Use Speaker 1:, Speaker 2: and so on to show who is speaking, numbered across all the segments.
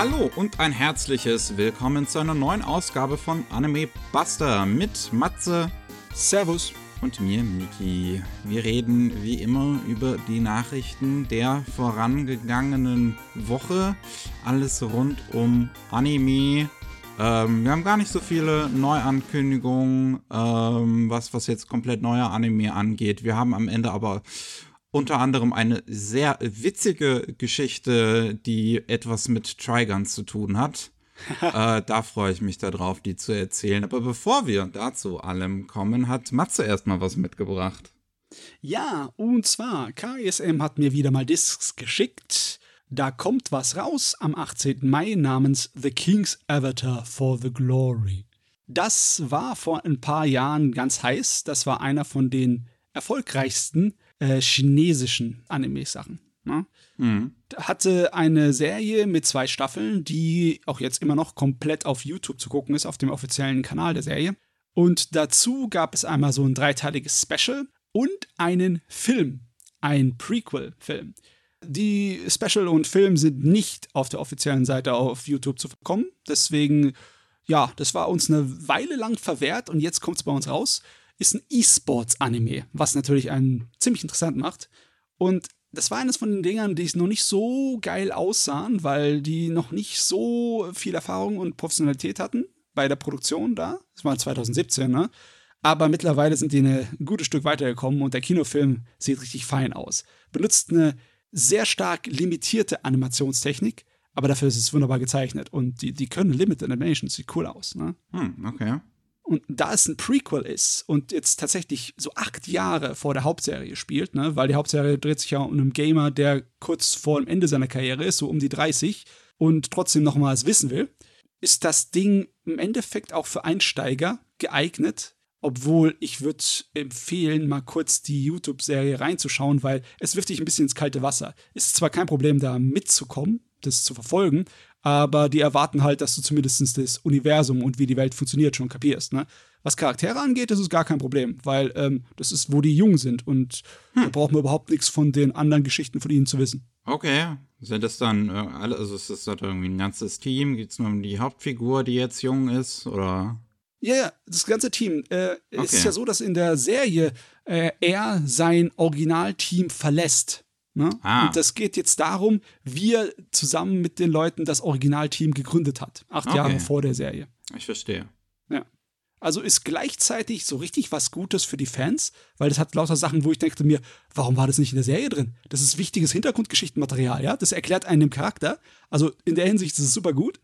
Speaker 1: Hallo und ein herzliches Willkommen zu einer neuen Ausgabe von Anime Buster mit Matze
Speaker 2: Servus.
Speaker 1: und mir, Miki. Wir reden wie immer über die Nachrichten der vorangegangenen Woche. Alles rund um Anime. Ähm, wir haben gar nicht so viele Neuankündigungen, ähm, was, was jetzt komplett neuer Anime angeht. Wir haben am Ende aber unter anderem eine sehr witzige Geschichte, die etwas mit Trigun zu tun hat. äh, da freue ich mich darauf, die zu erzählen. Aber bevor wir dazu allem kommen, hat Matze erstmal was mitgebracht.
Speaker 2: Ja, und zwar, KSM hat mir wieder mal Discs geschickt. Da kommt was raus am 18. Mai namens The King's Avatar for the Glory. Das war vor ein paar Jahren ganz heiß. Das war einer von den erfolgreichsten äh, chinesischen Anime-Sachen. Ne?
Speaker 1: Mhm.
Speaker 2: hatte eine Serie mit zwei Staffeln, die auch jetzt immer noch komplett auf YouTube zu gucken ist, auf dem offiziellen Kanal der Serie. Und dazu gab es einmal so ein dreiteiliges Special und einen Film, ein Prequel-Film. Die Special und Film sind nicht auf der offiziellen Seite auf YouTube zu bekommen. Deswegen, ja, das war uns eine Weile lang verwehrt und jetzt kommt es bei uns raus. Ist ein E-Sports-Anime, was natürlich einen ziemlich interessant macht. Und das war eines von den Dingern, die noch nicht so geil aussahen, weil die noch nicht so viel Erfahrung und Professionalität hatten bei der Produktion da. Das war 2017, ne? Aber mittlerweile sind die ein gutes Stück weitergekommen und der Kinofilm sieht richtig fein aus. Benutzt eine sehr stark limitierte Animationstechnik, aber dafür ist es wunderbar gezeichnet und die, die können Limited Animation, sieht cool aus, ne?
Speaker 1: Hm, okay.
Speaker 2: Und da es ein Prequel ist und jetzt tatsächlich so acht Jahre vor der Hauptserie spielt, ne, weil die Hauptserie dreht sich ja um einen Gamer, der kurz vor dem Ende seiner Karriere ist, so um die 30 und trotzdem nochmals wissen will, ist das Ding im Endeffekt auch für Einsteiger geeignet. Obwohl ich würde empfehlen, mal kurz die YouTube-Serie reinzuschauen, weil es wirft dich ein bisschen ins kalte Wasser. Ist zwar kein Problem, da mitzukommen, das zu verfolgen, aber die erwarten halt, dass du zumindest das Universum und wie die Welt funktioniert schon kapierst. Ne? Was Charaktere angeht, das ist gar kein Problem, weil ähm, das ist, wo die jung sind und da braucht man überhaupt nichts von den anderen Geschichten von ihnen zu wissen.
Speaker 1: Okay. Sind das dann äh, alle, also ist das dann irgendwie ein ganzes Team? Geht es nur um die Hauptfigur, die jetzt jung ist? Oder?
Speaker 2: Ja, ja, das ganze Team. Äh, Es
Speaker 1: Okay.
Speaker 2: ist ja so, dass in der Serie äh, er sein Originalteam verlässt. Ne?
Speaker 1: Ah.
Speaker 2: Und das geht jetzt darum, wie er zusammen mit den Leuten das Originalteam gegründet hat. Acht
Speaker 1: Okay.
Speaker 2: Jahre vor der Serie.
Speaker 1: Ich verstehe.
Speaker 2: Ja. Also ist gleichzeitig so richtig was Gutes für die Fans, weil das hat lauter Sachen, wo ich dachte mir, warum war das nicht in der Serie drin? Das ist wichtiges Hintergrundgeschichtenmaterial, ja? Das erklärt einen dem Charakter. Also in der Hinsicht ist es super gut.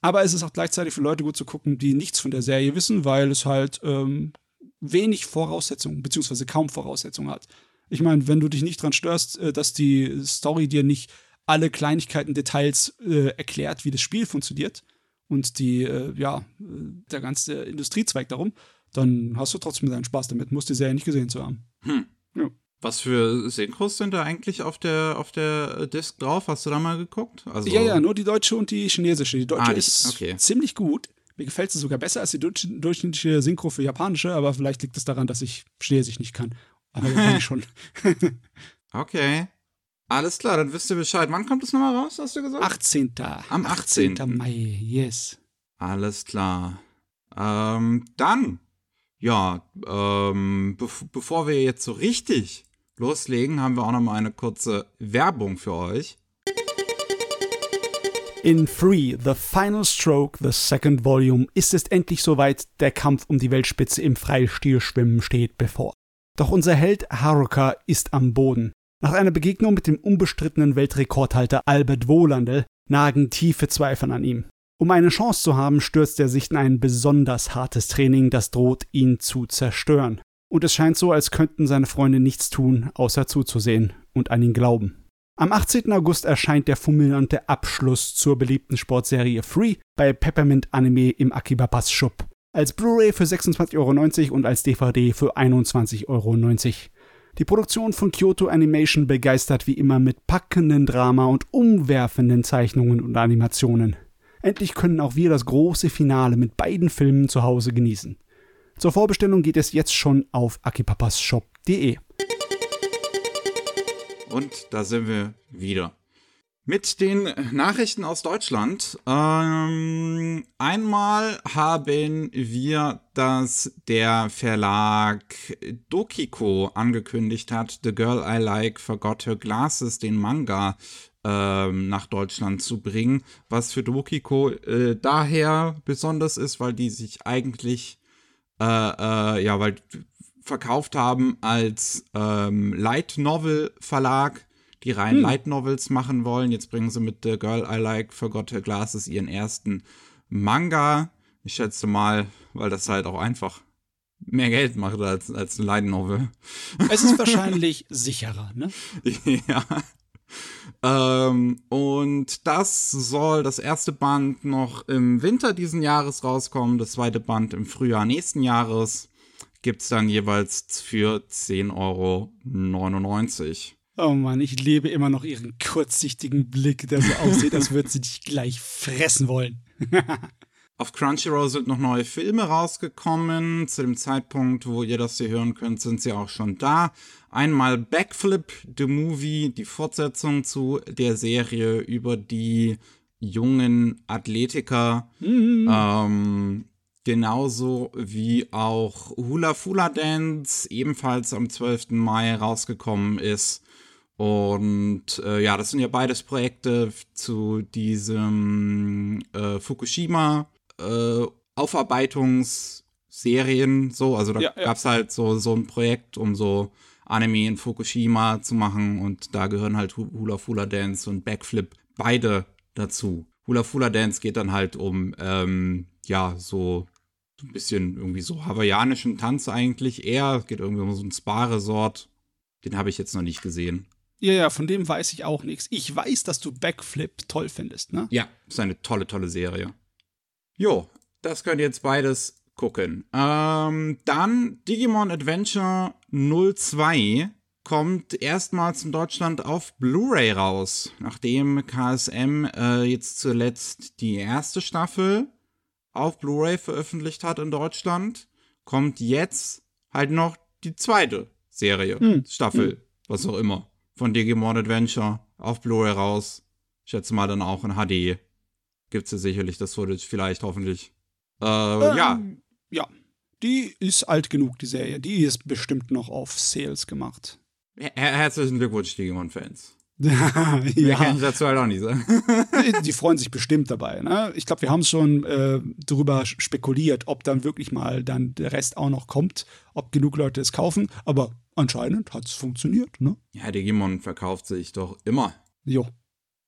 Speaker 2: Aber es ist auch gleichzeitig für Leute gut zu gucken, die nichts von der Serie wissen, weil es halt ähm, wenig Voraussetzungen, beziehungsweise kaum Voraussetzungen hat. Ich meine, wenn du dich nicht dran störst, äh, dass die Story dir nicht alle Kleinigkeiten, Details äh, erklärt, wie das Spiel funktioniert und die, äh, ja, der ganze Industriezweig darum, dann hast du trotzdem deinen Spaß damit, musst die Serie nicht gesehen zu haben.
Speaker 1: Was für Synchros sind da eigentlich auf der, auf der Disc drauf? Hast du da mal geguckt? Also,
Speaker 2: Ja, ja, nur die deutsche und die chinesische. Die deutsche
Speaker 1: Ah, die-
Speaker 2: ist
Speaker 1: okay.
Speaker 2: ziemlich gut. Mir gefällt sie sogar besser als die durchschnittliche Synchro für japanische, aber vielleicht liegt es daran, dass ich Chinesisch nicht kann. Aber japanisch schon.
Speaker 1: Okay. Alles klar, dann wisst ihr Bescheid. Wann kommt das nochmal raus, hast du gesagt?
Speaker 2: 18.
Speaker 1: Am 18..
Speaker 2: Mai, yes.
Speaker 1: Alles klar. Ähm, dann, ja, ähm, bev bevor wir jetzt so richtig loslegen, haben wir auch noch mal eine kurze Werbung für euch.
Speaker 2: In Free, The Final Stroke, The Second Volume, ist es endlich soweit, der Kampf um die Weltspitze im Freistilschwimmen steht bevor. Doch unser Held Haruka ist am Boden. Nach einer Begegnung mit dem unbestrittenen Weltrekordhalter Albert Wohlandel nagen tiefe Zweifel an ihm. Um eine Chance zu haben, stürzt er sich in ein besonders hartes Training, das droht, ihn zu zerstören. Und es scheint so, als könnten seine Freunde nichts tun, außer zuzusehen und an ihn glauben. Am 18. August erscheint der fulminante Abschluss zur beliebten Sportserie Free bei Peppermint Anime im Akiba Pass Shop. Als Blu-ray für 26,90 Euro und als DVD für 21,90 Euro. Die Produktion von Kyoto Animation begeistert wie immer mit packenden Drama und umwerfenden Zeichnungen und Animationen. Endlich können auch wir das große Finale mit beiden Filmen zu Hause genießen. Zur Vorbestellung geht es jetzt schon auf akipapasshop.de.
Speaker 1: Und da sind wir wieder. Mit den Nachrichten aus Deutschland. Ähm, einmal haben wir, dass der Verlag Dokiko angekündigt hat, The Girl I Like Forgot Her Glasses, den Manga, ähm, nach Deutschland zu bringen. Was für Dokiko äh, daher besonders ist, weil die sich eigentlich, äh, äh, ja, weil verkauft haben als ähm, Light Novel Verlag die rein hm. Light Novels machen wollen. Jetzt bringen sie mit The Girl I Like Forgot Her Glasses ihren ersten Manga. Ich schätze mal, weil das halt auch einfach mehr Geld macht als, als ein Light Novel.
Speaker 2: Es ist wahrscheinlich sicherer, ne?
Speaker 1: ja. Ähm, und das soll das erste Band noch im Winter diesen Jahres rauskommen, das zweite Band im Frühjahr nächsten Jahres. Gibt es dann jeweils für 10,99 Euro.
Speaker 2: Oh Mann, ich lebe immer noch ihren kurzsichtigen Blick, der so aussieht, als würde sie dich gleich fressen wollen.
Speaker 1: Auf Crunchyroll sind noch neue Filme rausgekommen. Zu dem Zeitpunkt, wo ihr das hier hören könnt, sind sie auch schon da. Einmal Backflip, The Movie, die Fortsetzung zu der Serie über die jungen Athletiker. Mhm. Ähm, genauso wie auch Hula Fula Dance, ebenfalls am 12. Mai rausgekommen ist. Und äh, ja, das sind ja beides Projekte zu diesem äh, Fukushima äh, Aufarbeitungsserien. So, also da ja, ja. gab es halt so, so ein Projekt, um so Anime in Fukushima zu machen. Und da gehören halt Hula Fula Dance und Backflip beide dazu. Hula Fula Dance geht dann halt um, ähm, ja, so ein bisschen irgendwie so hawaiianischen Tanz eigentlich eher. Geht irgendwie um so ein Spa-Resort. Den habe ich jetzt noch nicht gesehen.
Speaker 2: Ja, ja, von dem weiß ich auch nichts. Ich weiß, dass du Backflip toll findest, ne?
Speaker 1: Ja, ist eine tolle, tolle Serie. Jo, das könnt ihr jetzt beides gucken. Ähm, dann Digimon Adventure 02 kommt erstmals in Deutschland auf Blu-ray raus, nachdem KSM äh, jetzt zuletzt die erste Staffel auf Blu-ray veröffentlicht hat in Deutschland, kommt jetzt halt noch die zweite Serie, hm. Staffel, hm. was auch immer von Digimon Adventure auf Blu-ray raus. Ich schätze mal dann auch in HD. Gibt's ja sicherlich das Footage, vielleicht, hoffentlich. Äh, ähm, ja.
Speaker 2: Ja. Die ist alt genug, die Serie. Die ist bestimmt noch auf Sales gemacht.
Speaker 1: Her herzlichen Glückwunsch, Digimon-Fans. ja. Kann ich dazu halt auch nicht sagen.
Speaker 2: die freuen sich bestimmt dabei. Ne? Ich glaube, wir haben schon äh, darüber spekuliert, ob dann wirklich mal dann der Rest auch noch kommt, ob genug Leute es kaufen. Aber anscheinend hat es funktioniert. Ne?
Speaker 1: Ja, Digimon verkauft sich doch immer.
Speaker 2: Jo.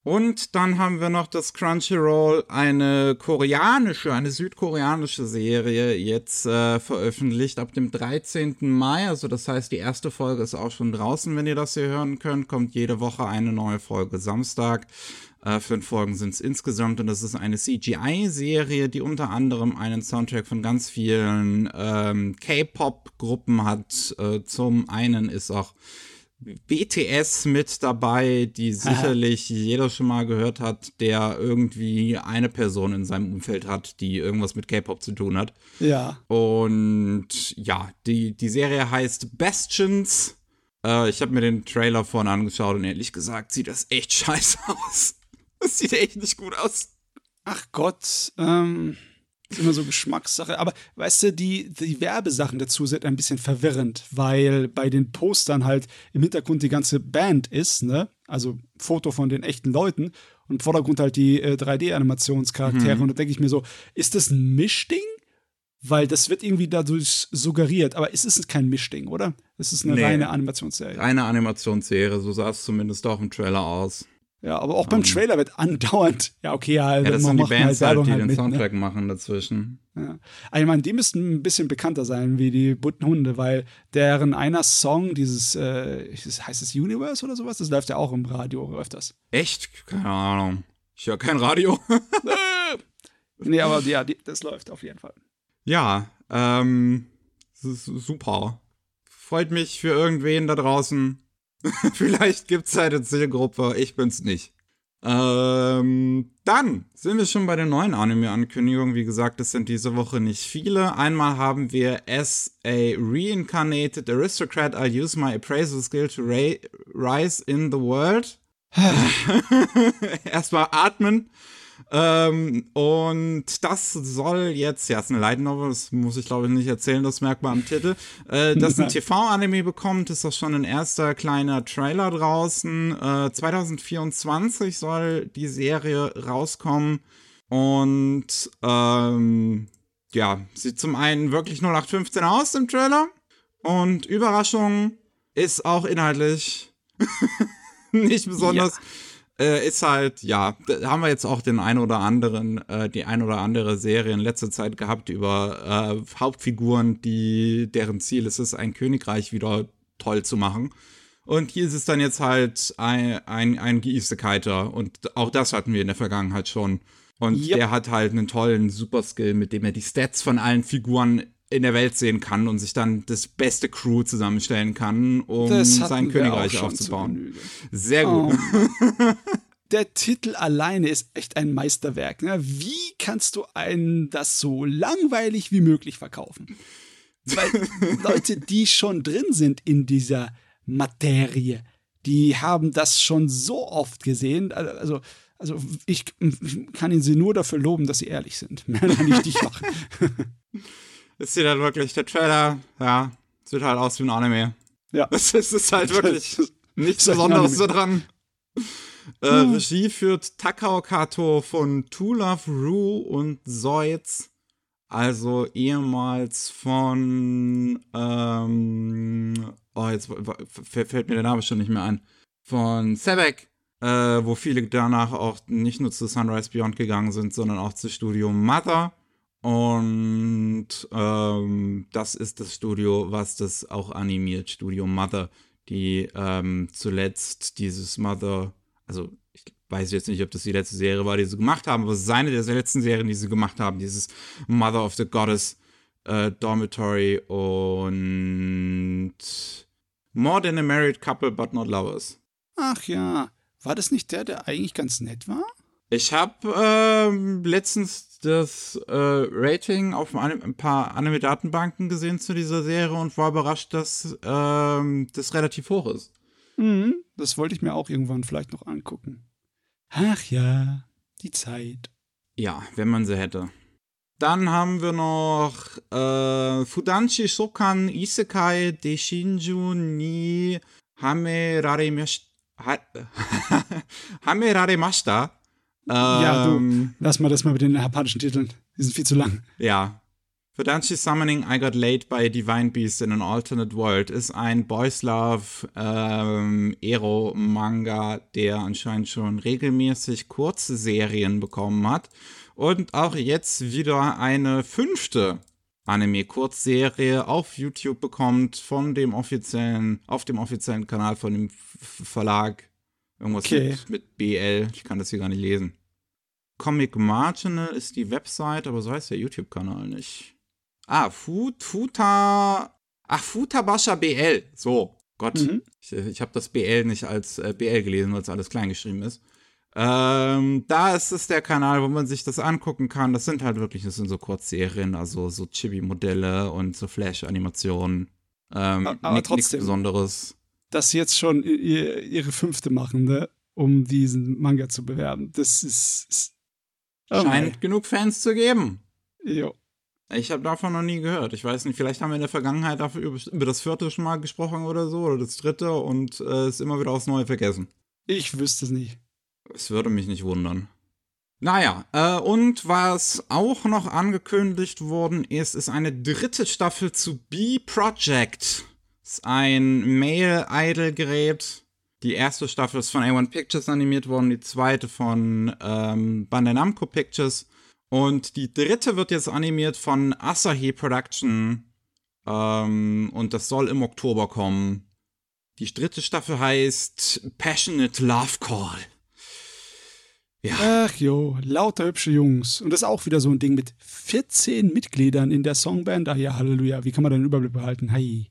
Speaker 1: Und dann haben wir noch das Crunchyroll, eine koreanische, eine südkoreanische Serie jetzt äh, veröffentlicht ab dem 13. Mai. Also das heißt, die erste Folge ist auch schon draußen, wenn ihr das hier hören könnt. Kommt jede Woche eine neue Folge Samstag. Äh, fünf Folgen sind es insgesamt und das ist eine CGI-Serie, die unter anderem einen Soundtrack von ganz vielen ähm, K-Pop-Gruppen hat. Äh, zum einen ist auch BTS mit dabei, die sicherlich jeder schon mal gehört hat, der irgendwie eine Person in seinem Umfeld hat, die irgendwas mit K-Pop zu tun hat.
Speaker 2: Ja.
Speaker 1: Und ja, die, die Serie heißt Bastions. Äh, ich habe mir den Trailer vorne angeschaut und ehrlich gesagt sieht das echt scheiße aus. Das sieht echt nicht gut aus.
Speaker 2: Ach Gott, ähm. Ist immer so Geschmackssache. Aber weißt du, die, die Werbesachen dazu sind ein bisschen verwirrend, weil bei den Postern halt im Hintergrund die ganze Band ist, ne? Also Foto von den echten Leuten und im Vordergrund halt die äh, 3D-Animationscharaktere. Mhm. Und da denke ich mir so, ist das ein Mischding? Weil das wird irgendwie dadurch suggeriert, aber es ist kein Mischding, oder? Es ist eine nee, reine Animationsserie.
Speaker 1: Reine Animationsserie, so sah es zumindest auch im Trailer aus.
Speaker 2: Ja, aber auch beim um, Trailer wird andauernd, ja, okay, ja,
Speaker 1: ja das sind die Bands halt, die halt den mit, ne? Soundtrack ne? machen dazwischen.
Speaker 2: Ja. Also, ich meine, die müssten ein bisschen bekannter sein wie die bunten Hunde, weil deren einer Song, dieses, äh, heißt es Universe oder sowas, das läuft ja auch im Radio öfters.
Speaker 1: Echt? Keine Ahnung. Ich höre kein Radio.
Speaker 2: nee, aber ja, die, das läuft auf jeden Fall.
Speaker 1: Ja, ähm, super. Freut mich für irgendwen da draußen, Vielleicht gibt es eine Zielgruppe, ich bin's nicht. Ähm, dann sind wir schon bei der neuen Anime-Ankündigung. Wie gesagt, es sind diese Woche nicht viele. Einmal haben wir as a reincarnated aristocrat, I'll use my appraisal skill to rise in the world. Erstmal atmen. Ähm, und das soll jetzt, ja, es ist eine Light Novel, das muss ich glaube ich nicht erzählen, das merkt man am Titel. Äh, dass ein TV-Anime bekommt, ist auch schon ein erster kleiner Trailer draußen. Äh, 2024 soll die Serie rauskommen. Und ähm, ja, sieht zum einen wirklich 0815 aus im Trailer. Und Überraschung ist auch inhaltlich nicht besonders. Ja äh, ist halt, ja, da haben wir jetzt auch den ein oder anderen, äh, die ein oder andere Serie in letzter Zeit gehabt über äh, Hauptfiguren, die, deren Ziel es ist, ein Königreich wieder toll zu machen. Und hier ist es dann jetzt halt ein, ein, ein Isekai'ter. Und auch das hatten wir in der Vergangenheit schon. Und yep. der hat halt einen tollen Superskill, mit dem er die Stats von allen Figuren in der Welt sehen kann und sich dann das beste Crew zusammenstellen kann, um sein Königreich aufzubauen. Sehr gut.
Speaker 2: Oh. der Titel alleine ist echt ein Meisterwerk. Ne? Wie kannst du einen das so langweilig wie möglich verkaufen? Weil Leute, die schon drin sind in dieser Materie, die haben das schon so oft gesehen. Also, also ich kann ihnen sie nur dafür loben, dass sie ehrlich sind. Mehr kann ich nicht machen.
Speaker 1: Es sieht halt wirklich, der Trailer, ja, sieht halt aus wie ein Anime. Ja. Es ist, ist halt wirklich nichts Besonderes so dran. Äh, hm. Regie führt Takao Kato von To Love Ru und Zoids. Also ehemals von, ähm, oh, jetzt fällt mir der Name schon nicht mehr ein. Von Sebek, äh, wo viele danach auch nicht nur zu Sunrise Beyond gegangen sind, sondern auch zu Studio Mother. Und ähm, das ist das Studio, was das auch animiert, Studio Mother, die ähm, zuletzt dieses Mother, also ich weiß jetzt nicht, ob das die letzte Serie war, die sie gemacht haben, aber es ist eine der letzten Serien, die sie gemacht haben, dieses Mother of the Goddess äh, Dormitory und More Than a Married Couple But Not Lovers.
Speaker 2: Ach ja, war das nicht der, der eigentlich ganz nett war?
Speaker 1: Ich habe ähm, letztens das äh, Rating auf ein, ein paar Anime-Datenbanken gesehen zu dieser Serie und war überrascht, dass ähm, das relativ hoch ist.
Speaker 2: Mhm, das wollte ich mir auch irgendwann vielleicht noch angucken. Ach ja, die Zeit.
Speaker 1: Ja, wenn man sie hätte. Dann haben wir noch äh, Fudanshi Shokan Isekai Deshinju ni Hameraremashita. Hameraremashita
Speaker 2: ja, du, ähm, lass mal das mal mit den japanischen Titeln. Die sind viel zu lang.
Speaker 1: Ja. Fudanshi Summoning I Got Laid by Divine Beast in an Alternate World ist ein Boys Love ähm, Ero-Manga, der anscheinend schon regelmäßig kurze Serien bekommen hat. Und auch jetzt wieder eine fünfte Anime-Kurzserie auf YouTube bekommt von dem offiziellen, auf dem offiziellen Kanal von dem Verlag Irgendwas okay. mit, mit, BL. Ich kann das hier gar nicht lesen. Comic Marginal ist die Website, aber so heißt der YouTube-Kanal nicht. Ah, Fut, Futa. Ach, Futabasha BL. So, Gott. Mhm. Ich, ich habe das BL nicht als äh, BL gelesen, weil es alles klein geschrieben ist. Ähm, da ist es der Kanal, wo man sich das angucken kann. Das sind halt wirklich, das sind so Kurzserien, also so Chibi-Modelle und so Flash-Animationen. Ähm, aber nichts, trotzdem. Nichts Besonderes
Speaker 2: dass sie jetzt schon ihre fünfte machen, ne? um diesen Manga zu bewerben. Das ist. ist
Speaker 1: Scheint genug Fans zu geben.
Speaker 2: Jo.
Speaker 1: Ich habe davon noch nie gehört. Ich weiß nicht, vielleicht haben wir in der Vergangenheit dafür über, über das vierte schon mal gesprochen oder so, oder das dritte und äh, es immer wieder aufs Neue vergessen.
Speaker 2: Ich wüsste es nicht.
Speaker 1: Es würde mich nicht wundern. Naja, äh, und was auch noch angekündigt worden ist, ist eine dritte Staffel zu B-Project ist ein Male-Idol-Gerät. Die erste Staffel ist von A1 Pictures animiert worden, die zweite von ähm, Bandai Namco Pictures. Und die dritte wird jetzt animiert von Asahi Production. Ähm, und das soll im Oktober kommen. Die dritte Staffel heißt Passionate Love Call.
Speaker 2: Ja. Ach jo, lauter hübsche Jungs. Und das ist auch wieder so ein Ding mit 14 Mitgliedern in der Songband. Ach ja, Halleluja. Wie kann man den Überblick behalten? Hi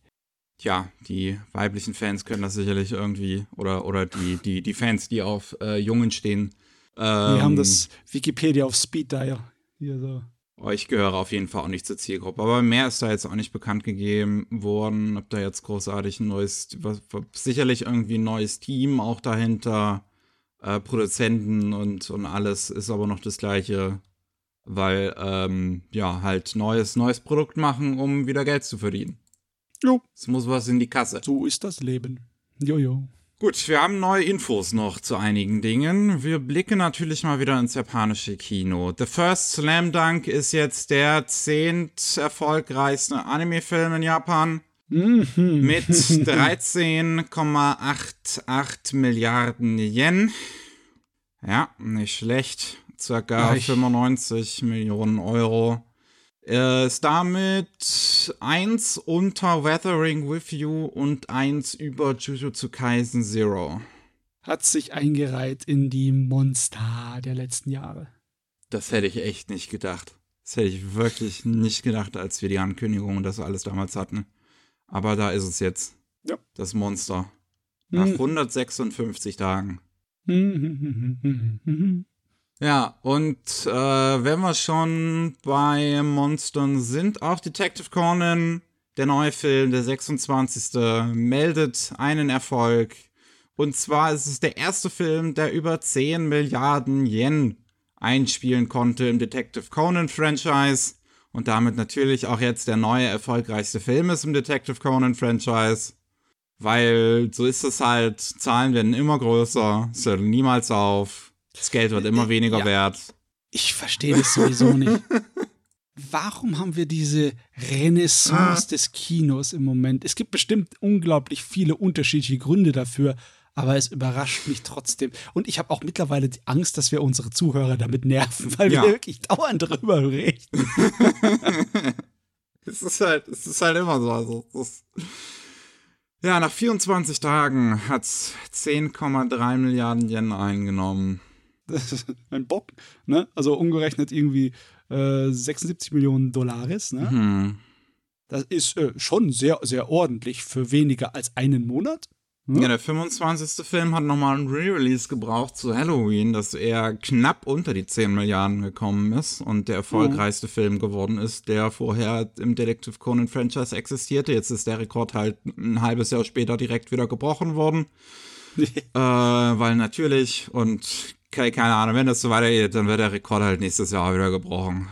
Speaker 1: ja, die weiblichen Fans können das sicherlich irgendwie, oder, oder die, die, die Fans, die auf äh, Jungen stehen.
Speaker 2: Ähm, Wir haben das Wikipedia auf Speed Dial. Hier so.
Speaker 1: Oh, ich gehöre auf jeden Fall auch nicht zur Zielgruppe. Aber mehr ist da jetzt auch nicht bekannt gegeben worden. Ob da jetzt großartig ein neues, was, sicherlich irgendwie ein neues Team auch dahinter. äh, Produzenten und, und alles ist aber noch das gleiche, weil, ähm, ja, halt neues, neues Produkt machen, um wieder Geld zu verdienen.
Speaker 2: Jo.
Speaker 1: Es muss was in die Kasse.
Speaker 2: So ist das Leben. Jojo.
Speaker 1: Gut, wir haben neue Infos noch zu einigen Dingen. Wir blicken natürlich mal wieder ins japanische Kino. The First Slam Dunk ist jetzt der zehnt erfolgreichste Anime-Film in Japan.
Speaker 2: Mhm.
Speaker 1: Mit 13,88 Milliarden Yen. Ja, nicht schlecht. Circa
Speaker 2: Reich.
Speaker 1: 95 Millionen Euro. Er ist damit eins unter Weathering with You und eins über Jujutsu Kaisen Zero.
Speaker 2: Hat sich eingereiht in die Monster der letzten Jahre.
Speaker 1: Das hätte ich echt nicht gedacht. Das hätte ich wirklich nicht gedacht, als wir die Ankündigung und das alles damals hatten. Aber da ist es jetzt.
Speaker 2: Ja.
Speaker 1: Das Monster. Nach
Speaker 2: Hm.
Speaker 1: 156 Tagen. Ja, und äh, wenn wir schon bei Monstern sind, auch Detective Conan, der neue Film, der 26. meldet einen Erfolg. Und zwar ist es der erste Film, der über 10 Milliarden Yen einspielen konnte im Detective Conan Franchise. Und damit natürlich auch jetzt der neue erfolgreichste Film ist im Detective Conan Franchise. Weil so ist es halt, Zahlen werden immer größer, es hört niemals auf, das Geld wird immer weniger
Speaker 2: Ja.
Speaker 1: wert.
Speaker 2: Ich verstehe das sowieso nicht. Warum haben wir diese Renaissance des Kinos im Moment? Es gibt bestimmt unglaublich viele unterschiedliche Gründe dafür, aber es überrascht mich trotzdem. Und ich habe auch mittlerweile die Angst, dass wir unsere Zuhörer damit nerven, weil
Speaker 1: Ja.
Speaker 2: wir wirklich dauernd darüber reden.
Speaker 1: Es ist halt, es ist halt immer so. Also, ist ja, nach 24 Tagen hat es 10,3 Milliarden Yen eingenommen.
Speaker 2: Das ist ein Bock, ne? Also umgerechnet irgendwie äh, 76 Millionen Dollars, ne?
Speaker 1: Hm.
Speaker 2: Das ist äh, schon sehr, sehr ordentlich für weniger als einen Monat.
Speaker 1: Ja, der 25. Film hat nochmal ein Re-Release gebraucht zu Halloween, dass er knapp unter die 10 Milliarden gekommen ist und der erfolgreichste Film geworden ist, der vorher im Detective Conan Franchise existierte. Jetzt ist der Rekord halt ein halbes Jahr später direkt wieder gebrochen worden. äh, weil natürlich und keine Ahnung, wenn das so weitergeht, dann wird der Rekord halt nächstes Jahr wieder gebrochen.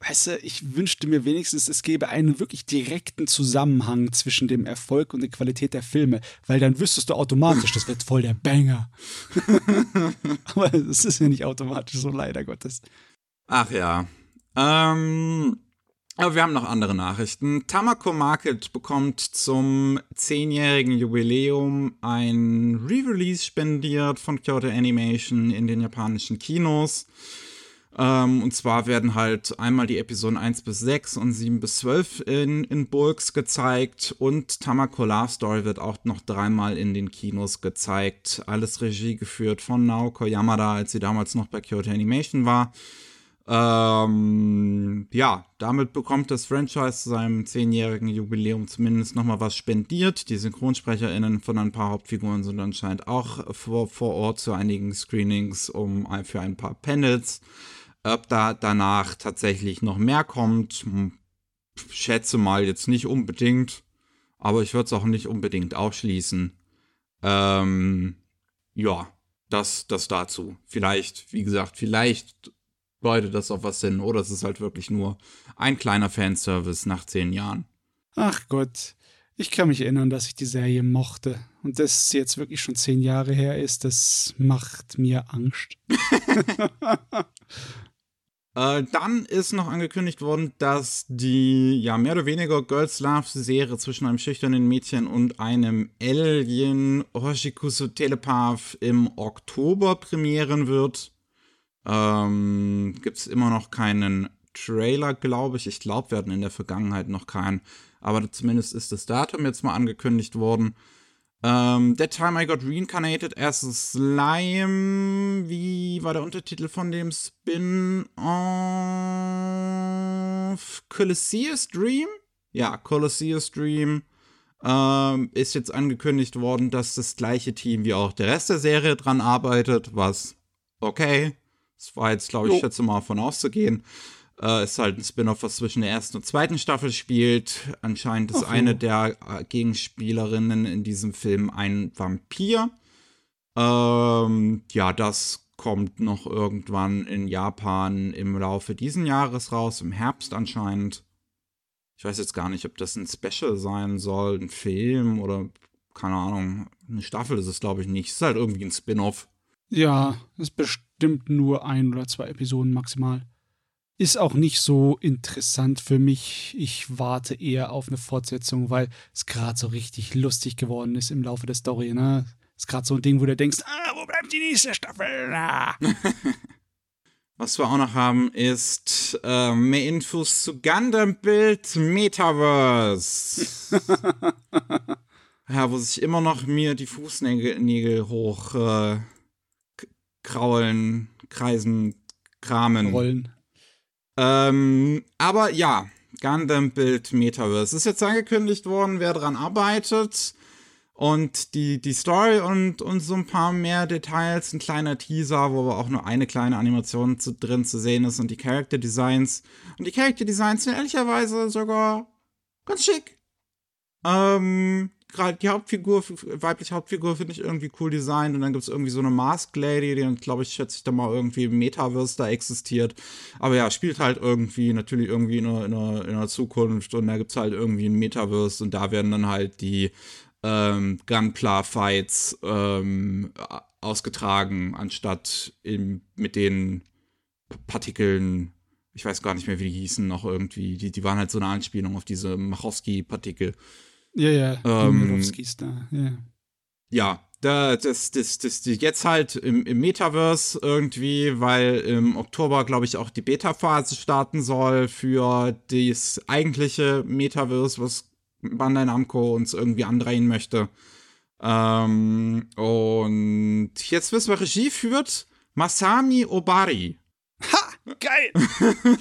Speaker 2: Weißt du, ich wünschte mir wenigstens, es gäbe einen wirklich direkten Zusammenhang zwischen dem Erfolg und der Qualität der Filme, weil dann wüsstest du automatisch, das wird voll der Banger. Aber es ist ja nicht automatisch so, leider Gottes.
Speaker 1: Ach ja. Ähm, aber wir haben noch andere Nachrichten. Tamako Market bekommt zum zehnjährigen Jubiläum ein Re-Release spendiert von Kyoto Animation in den japanischen Kinos. Ähm, und zwar werden halt einmal die Episoden 1 bis 6 und 7 bis 12 in, in Burgs gezeigt und Tamako Love Story wird auch noch dreimal in den Kinos gezeigt. Alles Regie geführt von Naoko Yamada, als sie damals noch bei Kyoto Animation war. Ähm, ja, damit bekommt das Franchise zu seinem zehnjährigen Jubiläum zumindest nochmal was spendiert. Die SynchronsprecherInnen von ein paar Hauptfiguren sind anscheinend auch vor, vor Ort zu einigen Screenings um für ein paar Panels. Ob da danach tatsächlich noch mehr kommt, hm, schätze mal jetzt nicht unbedingt, aber ich würde es auch nicht unbedingt ausschließen. Ähm, ja, das, das dazu. Vielleicht, wie gesagt, vielleicht deutet das auf was hin oder es ist halt wirklich nur ein kleiner Fanservice nach zehn Jahren.
Speaker 2: Ach Gott, ich kann mich erinnern, dass ich die Serie mochte. Und dass es jetzt wirklich schon zehn Jahre her ist, das macht mir Angst.
Speaker 1: Äh, dann ist noch angekündigt worden, dass die ja mehr oder weniger Girls Love Serie zwischen einem schüchternen Mädchen und einem Alien Hoshikusu Telepath im Oktober premieren wird. Ähm, Gibt es immer noch keinen Trailer, glaube ich. Ich glaube, wir hatten in der Vergangenheit noch keinen. Aber zumindest ist das Datum jetzt mal angekündigt worden. Ähm, That Time I Got Reincarnated as a Slime. Wie war der Untertitel von dem Spin-off? Colosseus Dream? Ja, Colosseus Dream. Ähm, ist jetzt angekündigt worden, dass das gleiche Team wie auch der Rest der Serie dran arbeitet, was okay. Das war jetzt, glaube ich,
Speaker 2: Jo.
Speaker 1: schätze mal von auszugehen. Äh, ist halt ein Spin-off, was zwischen der ersten und zweiten Staffel spielt. Anscheinend ist
Speaker 2: Ach,
Speaker 1: eine der äh, Gegenspielerinnen in diesem Film ein Vampir. Ähm, ja, das kommt noch irgendwann in Japan im Laufe diesen Jahres raus, im Herbst anscheinend. Ich weiß jetzt gar nicht, ob das ein Special sein soll, ein Film oder keine Ahnung. Eine Staffel ist es, glaube ich, nicht. Es ist halt irgendwie ein Spin-off.
Speaker 2: Ja, es ist bestimmt nur ein oder zwei Episoden maximal. Ist auch nicht so interessant für mich. Ich warte eher auf eine Fortsetzung, weil es gerade so richtig lustig geworden ist im Laufe der Story. Ne? Ist gerade so ein Ding, wo du denkst, ah, wo bleibt die nächste Staffel? Ah.
Speaker 1: Was wir auch noch haben, ist äh, mehr Infos zu Gundam Build Metaverse. ja, wo sich immer noch mir die Fußnägel hoch äh, kraulen, kreisen, kramen.
Speaker 2: Rollen.
Speaker 1: Ähm, aber ja, Gundam Build Metaverse. Ist jetzt angekündigt worden, wer daran arbeitet. Und die, die Story und, und so ein paar mehr Details, ein kleiner Teaser, wo aber auch nur eine kleine Animation zu, drin zu sehen ist und die Character Designs. Und die Character Designs sind ehrlicherweise sogar ganz schick. Ähm, gerade die Hauptfigur, weibliche Hauptfigur finde ich irgendwie cool designt und dann gibt es irgendwie so eine Mask Lady, die glaube ich, schätze ich da mal irgendwie im Metaverse da existiert. Aber ja, spielt halt irgendwie, natürlich irgendwie in einer, in einer, in einer Zukunft und da gibt es halt irgendwie ein Metaverse und da werden dann halt die ähm, Gunpla-Fights ähm, ausgetragen, anstatt in, mit den Partikeln, ich weiß gar nicht mehr, wie die hießen, noch irgendwie. Die, die waren halt so eine Anspielung auf diese Machowski-Partikel.
Speaker 2: Ja, ja,
Speaker 1: Ähm,
Speaker 2: da, ja.
Speaker 1: Ja, da, das, das, das, die jetzt halt im, im Metaverse irgendwie, weil im Oktober, glaube ich, auch die Beta-Phase starten soll für das eigentliche Metaverse, was Bandai Namco uns irgendwie andrehen möchte. Ähm, und jetzt wissen wir, Regie führt Masami Obari.
Speaker 2: Ha! Geil!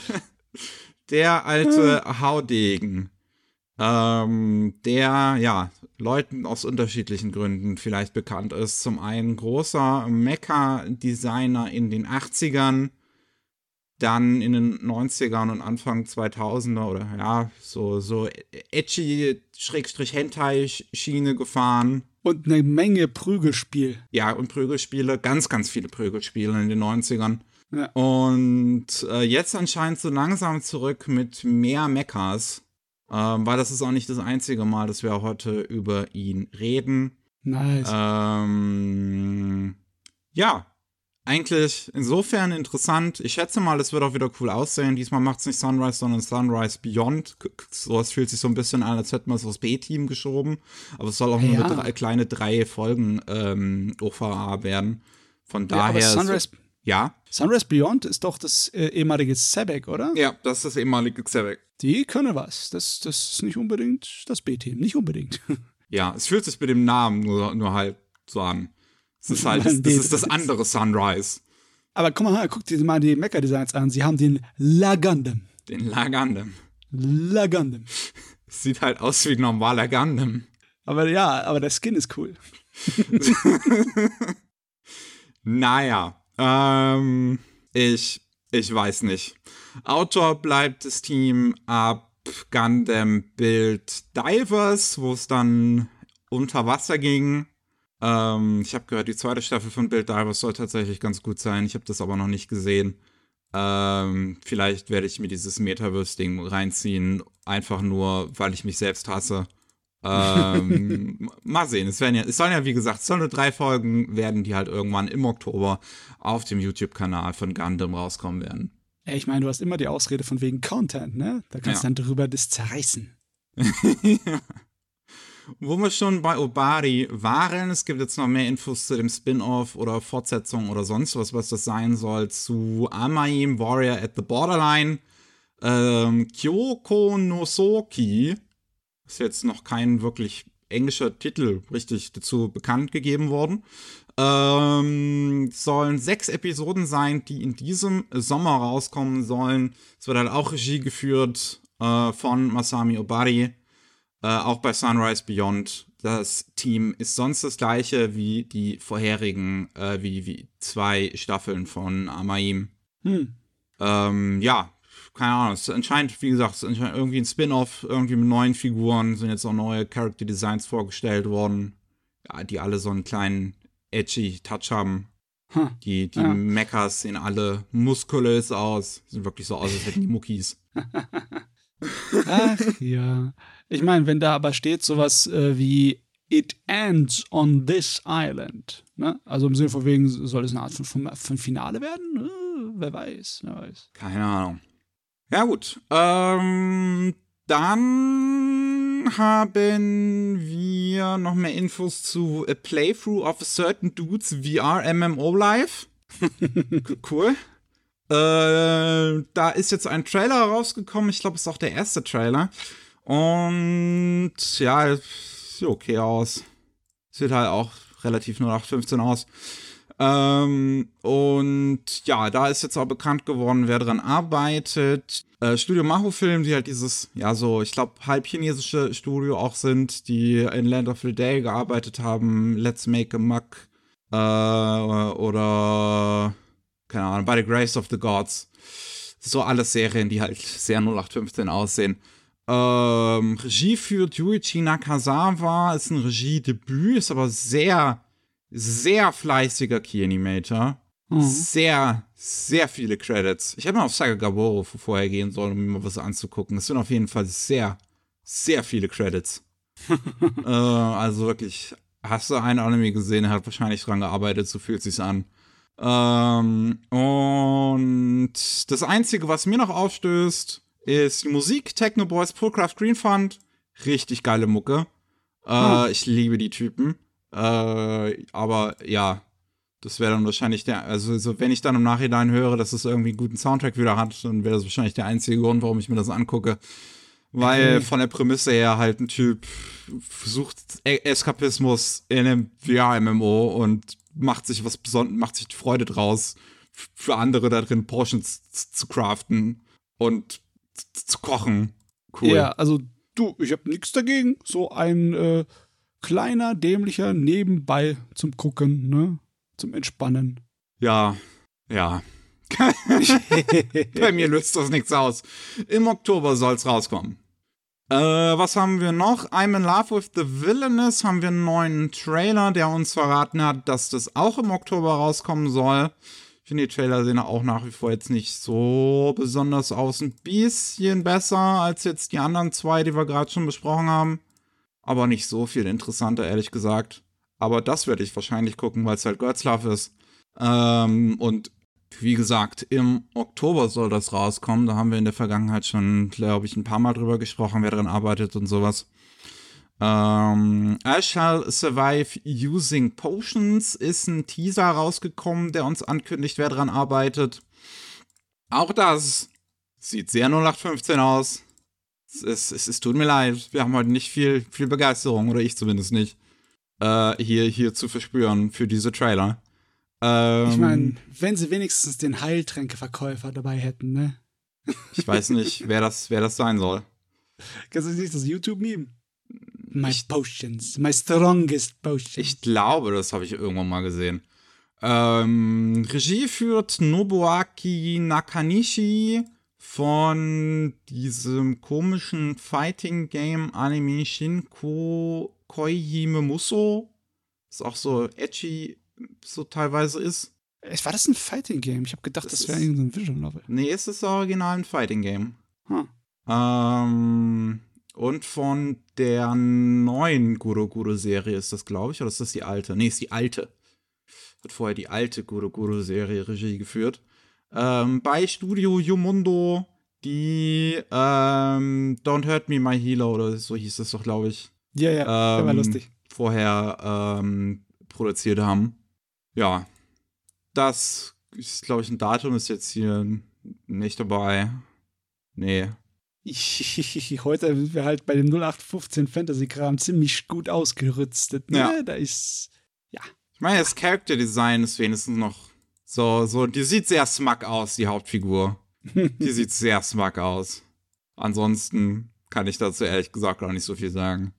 Speaker 1: Der alte Haudegen. Ähm, der, ja, Leuten aus unterschiedlichen Gründen vielleicht bekannt ist. Zum einen großer Mecha-Designer in den 80ern, dann in den 90ern und Anfang 2000er oder ja, so, so edgy, Schrägstrich Hentai-Schiene gefahren.
Speaker 2: Und eine Menge Prügelspiel.
Speaker 1: Ja, und Prügelspiele, ganz, ganz viele Prügelspiele in den 90ern.
Speaker 2: Ja.
Speaker 1: Und äh, jetzt anscheinend so langsam zurück mit mehr Mechas. Ähm, weil das ist auch nicht das einzige Mal, dass wir heute über ihn reden.
Speaker 2: Nice.
Speaker 1: Ähm, ja, eigentlich insofern interessant. Ich schätze mal, es wird auch wieder cool aussehen. Diesmal macht es nicht Sunrise, sondern Sunrise Beyond. So, es fühlt sich so ein bisschen an, als hätten wir es aufs B-Team geschoben. Aber es soll auch
Speaker 2: Ja.
Speaker 1: nur eine drei, kleine drei Folgen ähm, OVA werden. Von
Speaker 2: ja, aber
Speaker 1: daher.
Speaker 2: Sunrise,
Speaker 1: so, ja,
Speaker 2: Sunrise Beyond ist doch das äh, ehemalige Sebek, oder?
Speaker 1: ja, das ist das ehemalige Xavik.
Speaker 2: Die können was. Das, das ist nicht unbedingt das B-Team. Nicht unbedingt.
Speaker 1: Ja, es fühlt sich mit dem Namen nur, nur halt so an. Es ist halt, das, das ist das andere Sunrise.
Speaker 2: Aber guck mal, guck dir mal die Mecha-Designs an. Sie haben den La Gundam.
Speaker 1: Den La Gundam.
Speaker 2: La Gundam.
Speaker 1: Sieht halt aus wie ein normaler Gundam.
Speaker 2: Aber ja, aber der Skin ist cool.
Speaker 1: Naja, ähm, ich, ich weiß nicht. Autor bleibt das Team ab Gundam Build Divers, wo es dann unter Wasser ging. Ähm, ich habe gehört, die zweite Staffel von Build Divers soll tatsächlich ganz gut sein. Ich habe das aber noch nicht gesehen. Ähm, vielleicht werde ich mir dieses Metaverse-Ding reinziehen, einfach nur, weil ich mich selbst hasse. Ähm, mal sehen. Es, werden ja, es sollen ja, wie gesagt, es sollen nur drei Folgen werden, die halt irgendwann im Oktober auf dem YouTube-Kanal von Gundam rauskommen werden.
Speaker 2: Ich meine, du hast immer die Ausrede von wegen Content, ne? Da kannst
Speaker 1: Ja.
Speaker 2: du dann drüber das zerreißen.
Speaker 1: Wo wir schon bei Obari waren, es gibt jetzt noch mehr Infos zu dem Spin-off oder Fortsetzung oder sonst was, was das sein soll, zu Amaim Warrior at the Borderline. Ähm, Kyoko no Soki ist jetzt noch kein wirklich englischer Titel richtig dazu bekannt gegeben worden. Ähm, sollen sechs Episoden sein, die in diesem Sommer rauskommen sollen. Es wird halt auch Regie geführt äh, von Masami Obari. Äh, auch bei Sunrise Beyond. Das Team ist sonst das gleiche wie die vorherigen, äh, wie, wie zwei Staffeln von Amaim.
Speaker 2: Hm.
Speaker 1: Ähm, ja, keine Ahnung. Es ist anscheinend, wie gesagt, es ist irgendwie ein Spin-off, irgendwie mit neuen Figuren, sind jetzt auch neue Character Designs vorgestellt worden, die alle so einen kleinen edgy Touch haben.
Speaker 2: Hm.
Speaker 1: Die, die
Speaker 2: Ja.
Speaker 1: Mechas sehen alle muskulös aus. Sehen wirklich so aus, als hätten die Muckis.
Speaker 2: Ach ja. Ich meine, wenn da aber steht sowas äh, wie It ends on this island, ne? Also im Sinne von wegen, soll es eine Art von, von, von Finale werden? Äh, wer weiß, wer weiß.
Speaker 1: Keine Ahnung. Ja, gut. Ähm, dann haben wir noch mehr Infos zu A Playthrough of a Certain Dudes VR MMO Live. cool. Äh, da ist jetzt ein Trailer rausgekommen. Ich glaube, es ist auch der erste Trailer. Und ja, sieht okay aus. Sieht halt auch relativ 0815 aus. Ähm, und ja, da ist jetzt auch bekannt geworden, wer dran arbeitet. Äh, Studio Maho Film, die halt dieses, ja, so, ich glaube, halb chinesische Studio auch sind, die in Land of the Day gearbeitet haben, Let's Make a Muck äh, oder, keine Ahnung, By the Grace of the Gods. So alles Serien, die halt sehr 0815 aussehen. Ähm, Regie führt Yuichi Nakazawa, ist ein Regiedebüt, ist aber sehr, sehr fleißiger Key-Animator.
Speaker 2: Mhm.
Speaker 1: Sehr, sehr viele Credits. Ich hätte mal auf Sakagaboro vorher gehen sollen, um mir mal was anzugucken. Es sind auf jeden Fall sehr, sehr viele Credits. äh, also wirklich, hast du einen Anime gesehen, er hat wahrscheinlich dran gearbeitet, so fühlt sich's an. Ähm, und das Einzige, was mir noch aufstößt, ist die Musik. Techno Boys Pullcraft Green Fund. Richtig geile Mucke. Äh,
Speaker 2: Hm.
Speaker 1: Ich liebe die Typen. Äh, aber ja, das wäre dann wahrscheinlich der, also so, wenn ich dann im Nachhinein höre, dass es irgendwie einen guten Soundtrack wieder hat, dann wäre das wahrscheinlich der einzige Grund, warum ich mir das angucke. Weil von der Prämisse her halt ein Typ versucht E- Eskapismus in einem VR-MMO und macht sich was besonderes, macht sich die Freude draus, für andere da drin Portions zu craften und zu kochen. Cool.
Speaker 2: Ja, also du, ich habe nichts dagegen. So ein äh, kleiner, dämlicher Nebenbei zum Gucken, ne? Zum Entspannen.
Speaker 1: Ja, ja. Bei mir löst das nichts aus. Im Oktober soll's rauskommen. Äh, was haben wir noch? I'm in Love with the Villainous haben wir einen neuen Trailer, der uns verraten hat, dass das auch im Oktober rauskommen soll. Ich finde, die Trailer sehen auch nach wie vor jetzt nicht so besonders aus. Ein bisschen besser als jetzt die anderen zwei, die wir gerade schon besprochen haben. Aber nicht so viel interessanter, ehrlich gesagt. Aber das werde ich wahrscheinlich gucken, weil es halt Love ist. Ähm, und wie gesagt, im Oktober soll das rauskommen. Da haben wir in der Vergangenheit schon, glaube ich, ein paar Mal drüber gesprochen, wer daran arbeitet und sowas. Ähm, I Shall Survive Using Potions ist ein Teaser rausgekommen, der uns ankündigt, wer daran arbeitet. Auch das sieht sehr 0815 aus. Es, es, es, tut mir leid, wir haben heute nicht viel, viel Begeisterung, oder ich zumindest nicht, äh, hier, hier zu verspüren für diese Trailer. Ähm,
Speaker 2: Ich meine, wenn sie wenigstens den Heiltränkeverkäufer dabei hätten, ne?
Speaker 1: Ich weiß nicht, wer das, wer das sein soll.
Speaker 2: Kennst du nicht das YouTube-Meme? My
Speaker 1: Ich-
Speaker 2: potions, my strongest potions.
Speaker 1: Ich glaube, das habe ich irgendwann mal gesehen. Ähm, Regie führt Nobuaki Nakanishi von diesem komischen Fighting Game Anime Shinko Koihime Muso. Ist auch so edgy, so teilweise ist.
Speaker 2: Es war das ein Fighting Game? Ich habe gedacht,
Speaker 1: Das
Speaker 2: das, wäre irgendein Visual Novel.
Speaker 1: Nee, es ist original ein Fighting Game.
Speaker 2: Hm.
Speaker 1: Ähm, und von der neuen Guru Guru Serie ist das, glaube ich, oder ist das die alte? Nee, ist die alte. Hat vorher die alte Guru Guru Serie Regie geführt. Ähm, bei Studio Yumundo, die ähm, Don't Hurt Me My Healer oder so hieß es doch, glaube ich.
Speaker 2: Ja, ja, der war
Speaker 1: ähm,
Speaker 2: lustig.
Speaker 1: Vorher ähm, produziert haben. Ja, das ist, glaube ich, ein Datum ist jetzt hier nicht dabei. Nee,
Speaker 2: Heute sind wir halt bei dem 0815 Fantasy-Kram ziemlich gut ausgerüstet. Ne?
Speaker 1: Ja.
Speaker 2: Da ist.
Speaker 1: Ich meine, das Character Design ist wenigstens noch so, so, die sieht sehr smug aus, die Hauptfigur. Die sieht sehr smug aus. Ansonsten kann ich dazu ehrlich gesagt auch nicht so viel sagen.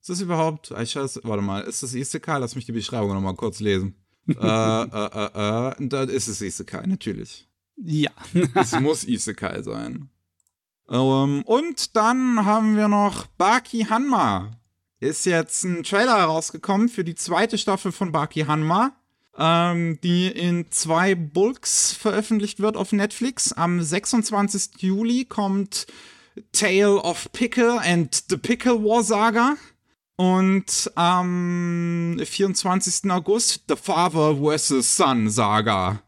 Speaker 1: Ist das überhaupt, ich weiß, warte mal, ist das Isekai? Lass mich die Beschreibung nochmal kurz lesen. äh, äh, äh, äh, da ist es Isekai, natürlich.
Speaker 2: ja.
Speaker 1: Es muss Isekai sein. Ähm, und dann haben wir noch Baki Hanma. ist jetzt ein Trailer herausgekommen für die zweite Staffel von Baki Hanma, ähm, die in zwei Bulks veröffentlicht wird auf Netflix. Am 26. Juli kommt Tale of Pickle and the Pickle War Saga. Und am 24. August The Father vs. Son Saga.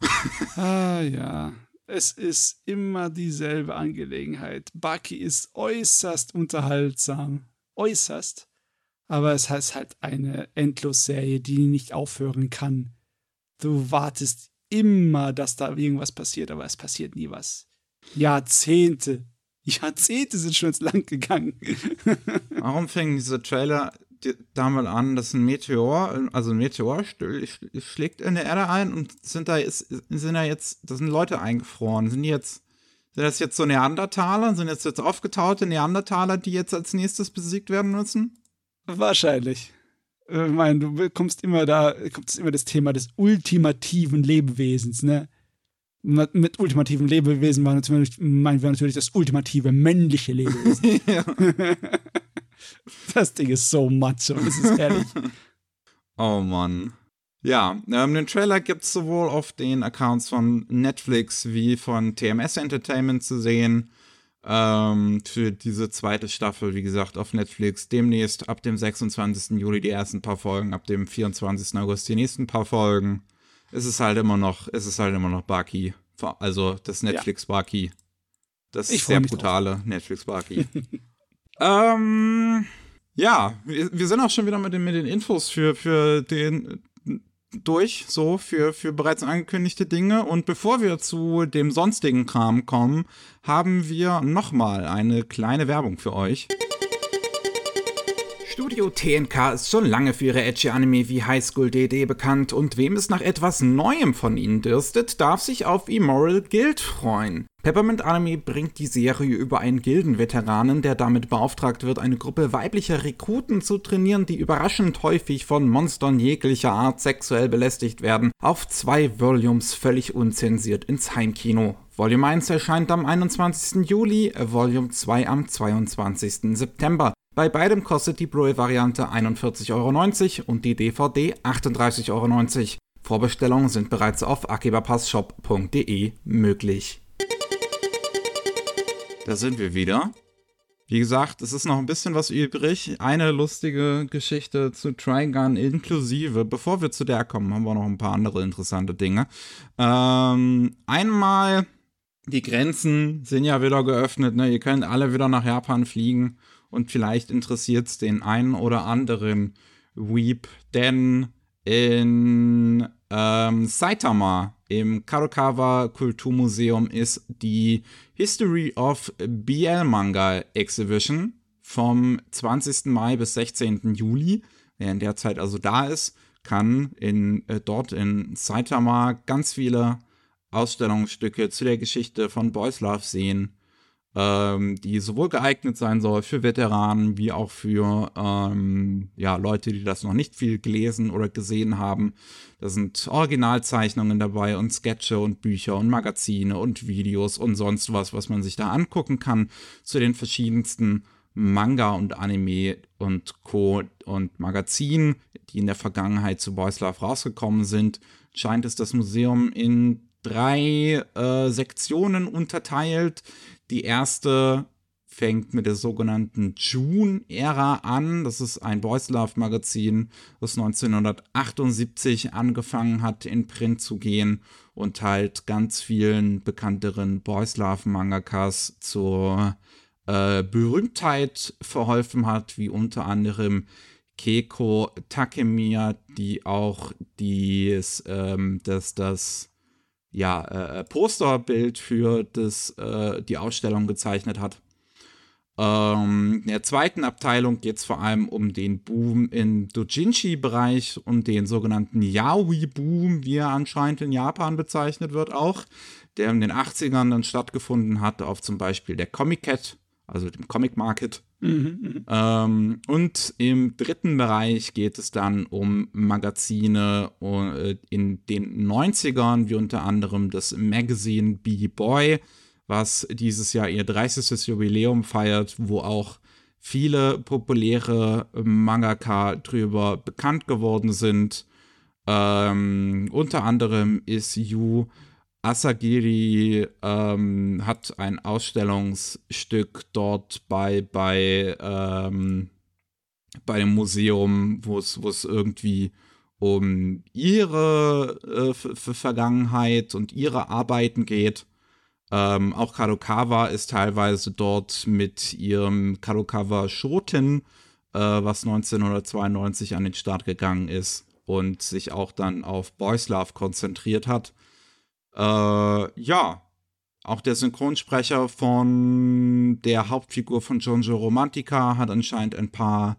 Speaker 2: ah ja, es ist immer dieselbe Angelegenheit. Baki ist äußerst unterhaltsam. Äußerst. Aber es heißt halt eine Endlosserie, die nicht aufhören kann. Du wartest immer, dass da irgendwas passiert, aber es passiert nie was. Jahrzehnte. Jahrzehnte sind schon ins Land gegangen.
Speaker 1: Warum fängt dieser Trailer damit an, dass ein Meteor, also ein Meteor schlägt in der Erde ein und sind da, ist, sind da jetzt, da sind Leute eingefroren. Sind die jetzt, sind das jetzt so Neandertaler? Sind jetzt jetzt aufgetaute Neandertaler, die jetzt als nächstes besiegt werden müssen?
Speaker 2: Wahrscheinlich. Ich meine, du bekommst immer da, kommt immer das Thema des ultimativen Lebewesens, ne? Mit, ultimativen Lebewesen meinen wir natürlich das ultimative männliche Lebewesen. Das Ding ist so macho, das ist ehrlich.
Speaker 1: oh Mann. Ja, ähm, den Trailer gibt es sowohl auf den Accounts von Netflix wie von TMS Entertainment zu sehen. Ähm, für diese zweite Staffel, wie gesagt, auf Netflix. Demnächst ab dem 26. Juli die ersten paar Folgen, ab dem 24. August die nächsten paar Folgen. Es ist halt immer noch, es ist halt immer noch Baki. Also das Netflix Baki. Das ist sehr brutale Netflix Baki. Ähm, ja, wir, wir, sind auch schon wieder mit den, mit den Infos für, für den durch, so für, für bereits angekündigte Dinge. Und bevor wir zu dem sonstigen Kram kommen, haben wir nochmal eine kleine Werbung für euch. Studio TNK ist schon lange für ihre edgy Anime wie High School DD bekannt und wem es nach etwas Neuem von ihnen dürstet, darf sich auf Immoral Guild freuen. Peppermint Anime bringt die Serie über einen Gildenveteranen, der damit beauftragt wird, eine Gruppe weiblicher Rekruten zu trainieren, die überraschend häufig von Monstern jeglicher Art sexuell belästigt werden, auf zwei Volumes völlig unzensiert ins Heimkino. Volume 1 erscheint am 21. Juli, Volume 2 am 22. September. Bei beidem kostet die Blu-ray-Variante 41,90 Euro und die DVD 38,90 Euro. Vorbestellungen sind bereits auf akibapasshop.de möglich. Da sind wir wieder. Wie gesagt, es ist noch ein bisschen was übrig. Eine lustige Geschichte zu Trigun inklusive. Bevor wir zu der kommen, haben wir noch ein paar andere interessante Dinge. Ähm, einmal, die Grenzen sind ja wieder geöffnet. Ne? Ihr könnt alle wieder nach Japan fliegen und vielleicht interessiert es den einen oder anderen Weep, denn in ähm, Saitama im Kadokawa Kulturmuseum ist die History of BL Manga Exhibition vom 20. Mai bis 16. Juli. Wer in der Zeit also da ist, kann in, äh, dort in Saitama ganz viele Ausstellungsstücke zu der Geschichte von Boys Love sehen ähm, die sowohl geeignet sein soll für Veteranen wie auch für ähm, ja, Leute, die das noch nicht viel gelesen oder gesehen haben. Da sind Originalzeichnungen dabei und Sketche und Bücher und Magazine und Videos und sonst was, was man sich da angucken kann zu den verschiedensten Manga und Anime und Co. und Magazinen, die in der Vergangenheit zu Boys Love rausgekommen sind, scheint es das Museum in drei äh, Sektionen unterteilt. Die erste fängt mit der sogenannten June-Ära an. Das ist ein Boys Love-Magazin, das 1978 angefangen hat, in Print zu gehen und halt ganz vielen bekannteren Boys Love-Mangakas zur äh, Berühmtheit verholfen hat, wie unter anderem Keiko Takemiya, die auch dies, ähm, das, das ja, äh, äh, Posterbild für das, äh, die Ausstellung gezeichnet hat. Ähm, in der zweiten Abteilung geht es vor allem um den Boom im Dojinshi-Bereich, um den sogenannten Yaoi-Boom, wie er anscheinend in Japan bezeichnet wird, auch, der in den 80ern dann stattgefunden hat, auf zum Beispiel der Comic Cat, also dem Comic Market. Mhm, mhm, ähm, und im dritten Bereich geht es dann um Magazine äh, in den 90ern, wie unter anderem das Magazine B-Boy, was dieses Jahr ihr 30. Jubiläum feiert, wo auch viele populäre Mangaka drüber bekannt geworden sind. Ähm, unter anderem ist Yu Asagiri ähm, hat ein Ausstellungsstück dort bei, bei, ähm, bei dem Museum, wo es irgendwie um ihre äh, Vergangenheit und ihre Arbeiten geht. Ähm, auch Kadokawa ist teilweise dort mit ihrem Kadokawa Shoten, äh, was 1992 an den Start gegangen ist und sich auch dann auf Boys Love konzentriert hat. Äh, ja, auch der Synchronsprecher von der Hauptfigur von Giorgio Romantica hat anscheinend ein paar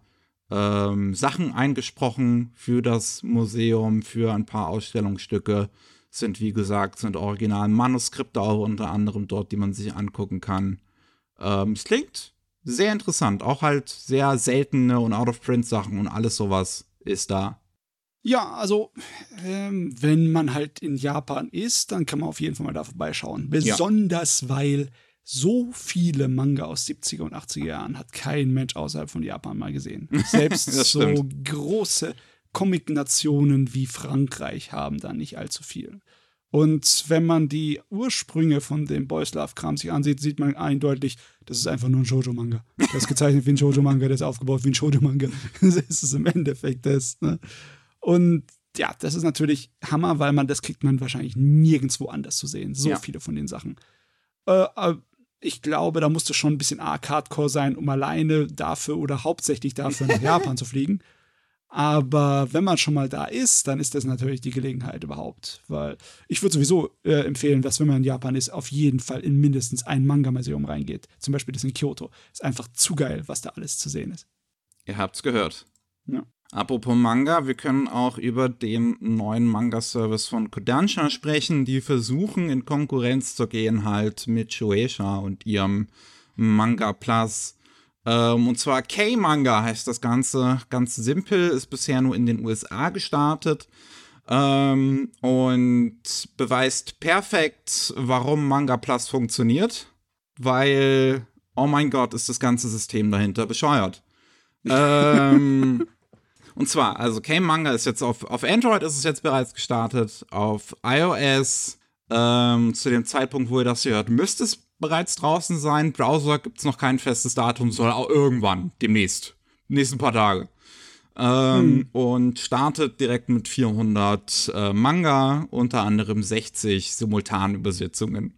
Speaker 1: ähm, Sachen eingesprochen für das Museum, für ein paar Ausstellungsstücke. Sind, wie gesagt, sind original Manuskripte auch unter anderem dort, die man sich angucken kann. Ähm, es klingt sehr interessant. Auch halt sehr seltene und Out-of-Print-Sachen und alles sowas ist da.
Speaker 2: Ja, also ähm, wenn man halt in Japan ist, dann kann man auf jeden Fall mal da vorbeischauen. Besonders ja. weil so viele Manga aus 70er und 80er Jahren hat kein Mensch außerhalb von Japan mal gesehen. Selbst so große Comic-Nationen wie Frankreich haben da nicht allzu viel. Und wenn man die Ursprünge von dem Boys Love Kram sich ansieht, sieht man eindeutig, das ist einfach nur ein Shoujo-Manga. Das ist gezeichnet wie ein Shoujo-Manga, der ist aufgebaut wie ein Shoujo-Manga. Das ist es im Endeffekt das. Ne? Und ja, das ist natürlich Hammer, weil man das kriegt man wahrscheinlich nirgendwo anders zu sehen. So ja. viele von den Sachen. Äh, äh ich glaube, da musste schon ein bisschen arg hardcore sein, um alleine dafür oder hauptsächlich dafür nach Japan zu fliegen. Aber wenn man schon mal da ist, dann ist das natürlich die Gelegenheit überhaupt. Weil ich würde sowieso äh, empfehlen, dass wenn man in Japan ist, auf jeden Fall in mindestens ein Manga-Museum reingeht. Zum Beispiel das in Kyoto. Ist einfach zu geil, was da alles zu sehen ist.
Speaker 1: Ihr habt's gehört. Ja. Apropos Manga, wir können auch über den neuen Manga-Service von Kodansha sprechen, die versuchen in Konkurrenz zu gehen halt mit Shueisha und ihrem Manga Plus. Ähm, und zwar K-Manga heißt das Ganze, ganz simpel, ist bisher nur in den USA gestartet ähm, und beweist perfekt, warum Manga Plus funktioniert, weil, oh mein Gott, ist das ganze System dahinter bescheuert. ähm, und zwar, also K-Manga ist jetzt auf, auf Android ist es jetzt bereits gestartet, auf iOS ähm, zu dem Zeitpunkt, wo ihr das hört, müsste es bereits draußen sein. Browser gibt es noch kein festes Datum, soll auch irgendwann, demnächst, nächsten paar Tage. Ähm, hm. Und startet direkt mit 400 äh, Manga, unter anderem 60 Simultanübersetzungen.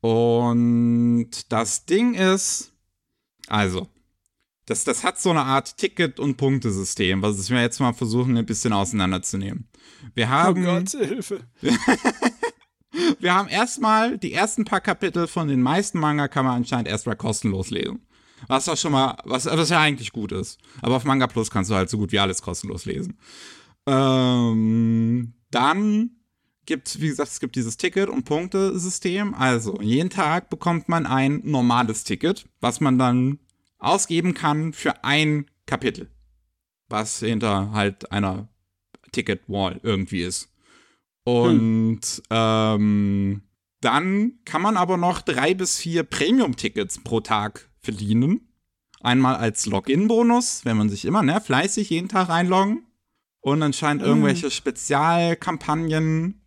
Speaker 1: Und das Ding ist, also, das, das hat so eine Art Ticket- und Punktesystem, was wir jetzt mal versuchen, ein bisschen auseinanderzunehmen. Wir oh haben.
Speaker 2: Oh Gott, Hilfe.
Speaker 1: wir haben erstmal die ersten paar Kapitel von den meisten Manga kann man anscheinend erstmal kostenlos lesen. Was auch schon mal, was, was ja eigentlich gut ist. Aber auf Manga Plus kannst du halt so gut wie alles kostenlos lesen. Ähm, dann gibt es, wie gesagt, es gibt dieses Ticket- und Punktesystem. Also, jeden Tag bekommt man ein normales Ticket, was man dann ausgeben kann für ein Kapitel, was hinter halt einer Ticket-Wall irgendwie ist. Und hm. ähm, dann kann man aber noch drei bis vier Premium-Tickets pro Tag verdienen. Einmal als Login-Bonus, wenn man sich immer ne, fleißig jeden Tag reinloggen. Und anscheinend hm. irgendwelche Spezialkampagnen.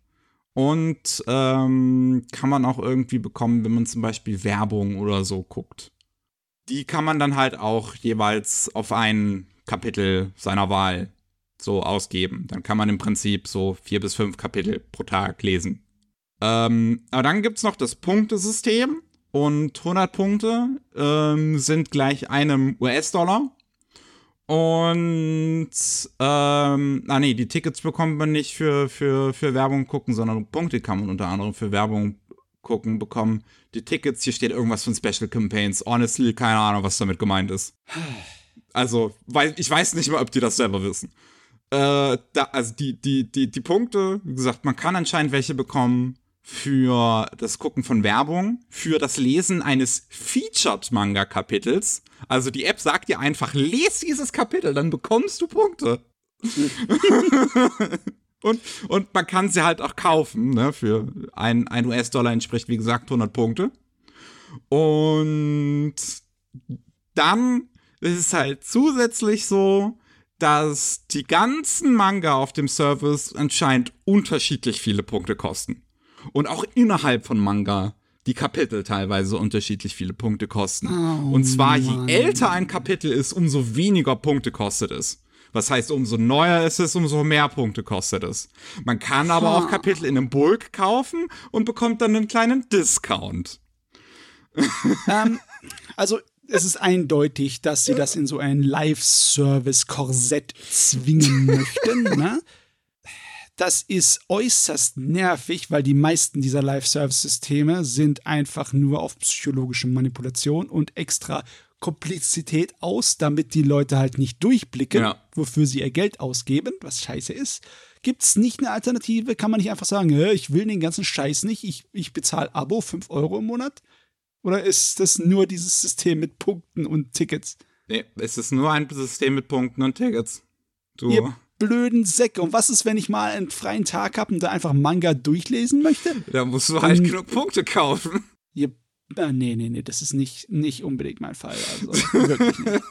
Speaker 1: Und ähm, kann man auch irgendwie bekommen, wenn man zum Beispiel Werbung oder so guckt die kann man dann halt auch jeweils auf ein Kapitel seiner Wahl so ausgeben. Dann kann man im Prinzip so vier bis fünf Kapitel pro Tag lesen. Ähm, aber dann gibt es noch das Punktesystem und 100 Punkte ähm, sind gleich einem US-Dollar. Und, ähm, ah nee, die Tickets bekommt man nicht für, für, für Werbung gucken, sondern Punkte kann man unter anderem für Werbung gucken bekommen. Die Tickets, hier steht irgendwas von Special Campaigns. Honestly, keine Ahnung, was damit gemeint ist. Also, weil ich weiß nicht mal, ob die das selber wissen. Äh, da, also die, die, die, die Punkte, wie gesagt, man kann anscheinend welche bekommen für das Gucken von Werbung, für das Lesen eines Featured-Manga-Kapitels. Also die App sagt dir einfach, lese dieses Kapitel, dann bekommst du Punkte. Und, und man kann sie halt auch kaufen, ne? Für ein, ein US-Dollar entspricht, wie gesagt, 100 Punkte. Und dann es ist halt zusätzlich so, dass die ganzen Manga auf dem Service anscheinend unterschiedlich viele Punkte kosten. Und auch innerhalb von Manga die Kapitel teilweise unterschiedlich viele Punkte kosten.
Speaker 2: Oh,
Speaker 1: und zwar,
Speaker 2: Mann.
Speaker 1: je älter ein Kapitel ist, umso weniger Punkte kostet es. Was heißt, umso neuer es ist, umso mehr Punkte kostet es. Man kann aber auch Kapitel in einem Bulk kaufen und bekommt dann einen kleinen Discount.
Speaker 2: Ähm, also es ist eindeutig, dass sie das in so ein Live-Service-Korsett zwingen möchten. Ne? Das ist äußerst nervig, weil die meisten dieser Live-Service-Systeme sind einfach nur auf psychologische Manipulation und extra Komplexität aus, damit die Leute halt nicht durchblicken,
Speaker 1: Ja.
Speaker 2: wofür sie ihr Geld ausgeben, was scheiße ist. Gibt es nicht eine Alternative? Kann man nicht einfach sagen, "Hä, ich will den ganzen Scheiß nicht, ich, ich bezahle Abo 5 Euro im Monat? Oder ist das nur dieses System mit Punkten und Tickets?
Speaker 1: Nee, es ist nur ein System mit Punkten und Tickets. Du.
Speaker 2: Ihr blöden Säcke. Und was ist, wenn ich mal einen freien Tag habe und da einfach Manga durchlesen möchte?
Speaker 1: Da musst du halt
Speaker 2: Ähm,
Speaker 1: genug Punkte kaufen.
Speaker 2: Ihr, äh, nee, nee, nee, das ist nicht, nicht unbedingt mein Fall. Also wirklich nicht.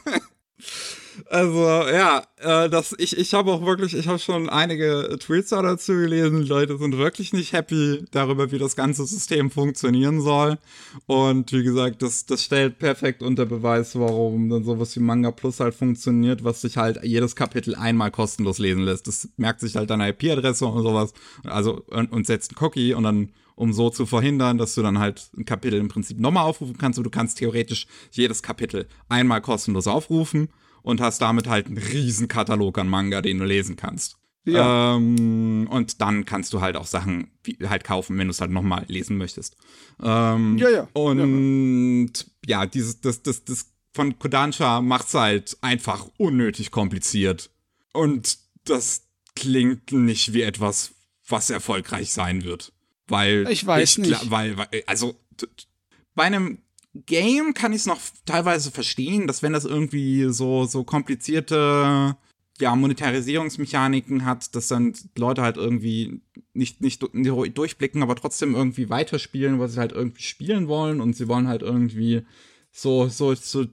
Speaker 1: Also, ja, äh, das, ich, ich habe auch wirklich, ich habe schon einige Tweets da dazu gelesen. Die Leute sind wirklich nicht happy darüber, wie das ganze System funktionieren soll. Und wie gesagt, das, das stellt perfekt unter Beweis, warum dann sowas wie Manga Plus halt funktioniert, was sich halt jedes Kapitel einmal kostenlos lesen lässt. Das merkt sich halt deine IP-Adresse und sowas. Also, und, und setzt einen Cookie und dann um so zu verhindern, dass du dann halt ein Kapitel im Prinzip nochmal aufrufen kannst. Und du kannst theoretisch jedes Kapitel einmal kostenlos aufrufen und hast damit halt einen riesen Katalog an Manga, den du lesen kannst.
Speaker 2: Ja.
Speaker 1: Ähm, und dann kannst du halt auch Sachen wie, halt kaufen, wenn du es halt nochmal lesen möchtest. Ähm,
Speaker 2: Ja, ja.
Speaker 1: Und ja, dieses, das, das, das von Kodansha macht's halt einfach unnötig kompliziert. Und das klingt nicht wie etwas, was erfolgreich sein wird. Weil
Speaker 2: Ich weiß
Speaker 1: gla-
Speaker 2: nicht.
Speaker 1: Weil, weil, also t- t- bei einem Game kann ich es noch teilweise verstehen, dass wenn das irgendwie so, so komplizierte ja, Monetarisierungsmechaniken hat, dass dann Leute halt irgendwie nicht, nicht du- nicht durchblicken, aber trotzdem irgendwie weiterspielen, was sie halt irgendwie spielen wollen und sie wollen halt irgendwie so, so, so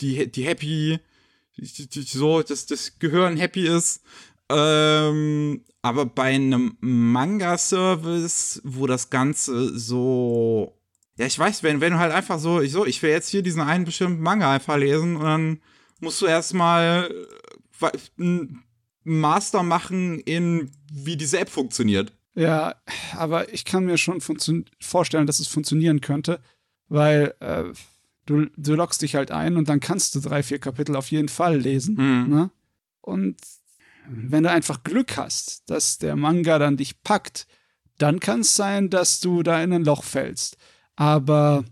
Speaker 1: die, die, Happy, so, dass das Gehirn happy ist. Ähm, aber bei einem Manga-Service, wo das Ganze so ja, ich weiß, wenn, wenn du halt einfach so, ich so, ich will jetzt hier diesen einen bestimmten Manga einfach lesen und dann musst du erstmal äh, einen Master machen in wie diese App funktioniert.
Speaker 2: Ja, aber ich kann mir schon vorstellen, dass es funktionieren könnte, weil äh, du, du loggst dich halt ein und dann kannst du drei, vier Kapitel auf jeden Fall lesen.
Speaker 1: Mhm.
Speaker 2: Ne? Und wenn du einfach Glück hast, dass der Manga dann dich packt, dann kann es sein, dass du da in ein Loch fällst. Aber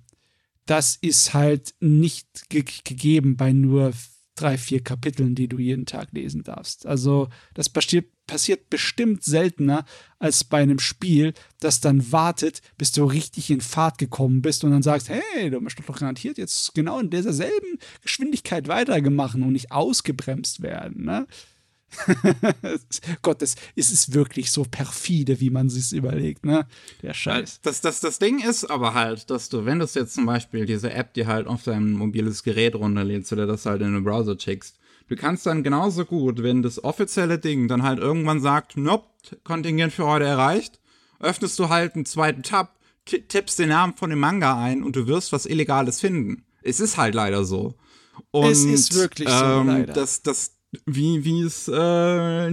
Speaker 2: das ist halt nicht ge gegeben bei nur drei, vier Kapiteln, die du jeden Tag lesen darfst. Also das passiert, passiert bestimmt seltener als bei einem Spiel, das dann wartet, bis du richtig in Fahrt gekommen bist und dann sagst, hey, du hast doch garantiert jetzt genau in dieser selben Geschwindigkeit weitergemacht und nicht ausgebremst werden. Ne? Gott, das ist es wirklich so perfide, wie man sich überlegt, ne? Der Scheiß.
Speaker 1: Das, das, das Ding ist aber halt, dass du, wenn du jetzt zum Beispiel diese App, die halt auf dein mobiles Gerät runterlädst oder das halt in den Browser schickst, du kannst dann genauso gut, wenn das offizielle Ding dann halt irgendwann sagt, nope, Kontingent für heute erreicht, öffnest du halt einen zweiten Tab, ti- tippst den Namen von dem Manga ein und du wirst was Illegales finden. Es ist halt leider so. Und,
Speaker 2: Es ist wirklich so,
Speaker 1: ähm,
Speaker 2: leider.
Speaker 1: Das, das, wie, wie es äh,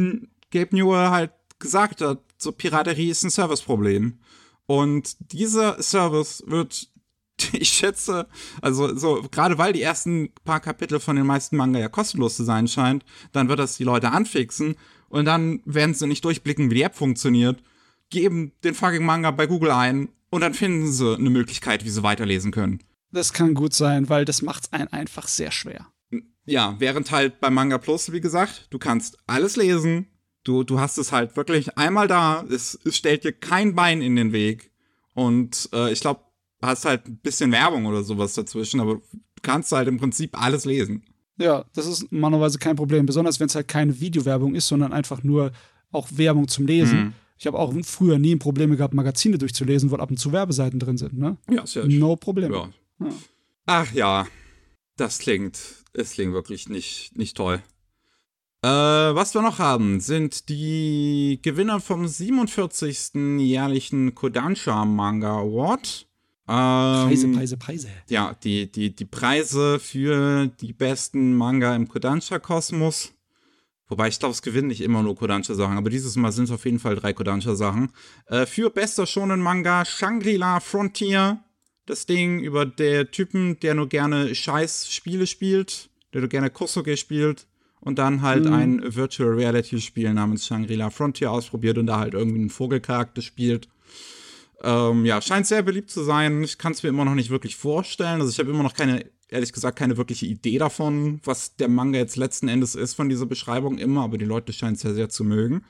Speaker 1: Gabe Newell halt gesagt hat, so Piraterie ist ein Serviceproblem. Und dieser Service wird, ich schätze, also so, gerade weil die ersten paar Kapitel von den meisten Manga ja kostenlos zu sein scheint, dann wird das die Leute anfixen und dann werden sie nicht durchblicken, wie die App funktioniert, geben den fucking Manga bei Google ein und dann finden sie eine Möglichkeit, wie sie weiterlesen können.
Speaker 2: Das kann gut sein, weil das macht es einen einfach sehr schwer.
Speaker 1: Ja, während halt bei Manga Plus, wie gesagt, du kannst alles lesen. Du, du hast es halt wirklich einmal da. Es, es stellt dir kein Bein in den Weg. Und äh, ich glaube, du hast halt ein bisschen Werbung oder sowas dazwischen, aber du kannst halt im Prinzip alles lesen.
Speaker 2: Ja, das ist normalerweise kein Problem, besonders wenn es halt keine Videowerbung ist, sondern einfach nur auch Werbung zum Lesen.
Speaker 1: Mhm.
Speaker 2: Ich habe auch früher nie Probleme gehabt, Magazine durchzulesen, wo ab und zu Werbeseiten drin sind, ne?
Speaker 1: Ja, ja
Speaker 2: No Problem.
Speaker 1: Ja.
Speaker 2: Ja.
Speaker 1: Ach ja, das klingt, es klingt wirklich nicht, nicht toll. Äh, was wir noch haben, sind die Gewinner vom 47. jährlichen Kodansha Manga Award.
Speaker 2: Ähm, Preise, Preise, Preise.
Speaker 1: Ja, die, die, die Preise für die besten Manga im Kodansha-Kosmos. Wobei ich glaube, es gewinnen nicht immer nur Kodansha-Sachen, aber dieses Mal sind es auf jeden Fall drei Kodansha-Sachen. Äh, für bester Shonen-Manga Shangri-La Frontier. Das Ding über der Typen, der nur gerne Scheiß-Spiele spielt, der nur gerne Kosoge spielt und dann halt mhm. ein Virtual Reality Spiel namens Shangri-La Frontier ausprobiert und da halt irgendwie einen Vogelcharakter spielt. Ähm, ja, scheint sehr beliebt zu sein. Ich kann es mir immer noch nicht wirklich vorstellen. Also ich habe immer noch keine, ehrlich gesagt, keine wirkliche Idee davon, was der Manga jetzt letzten Endes ist von dieser Beschreibung immer, aber die Leute scheinen es sehr, sehr zu mögen.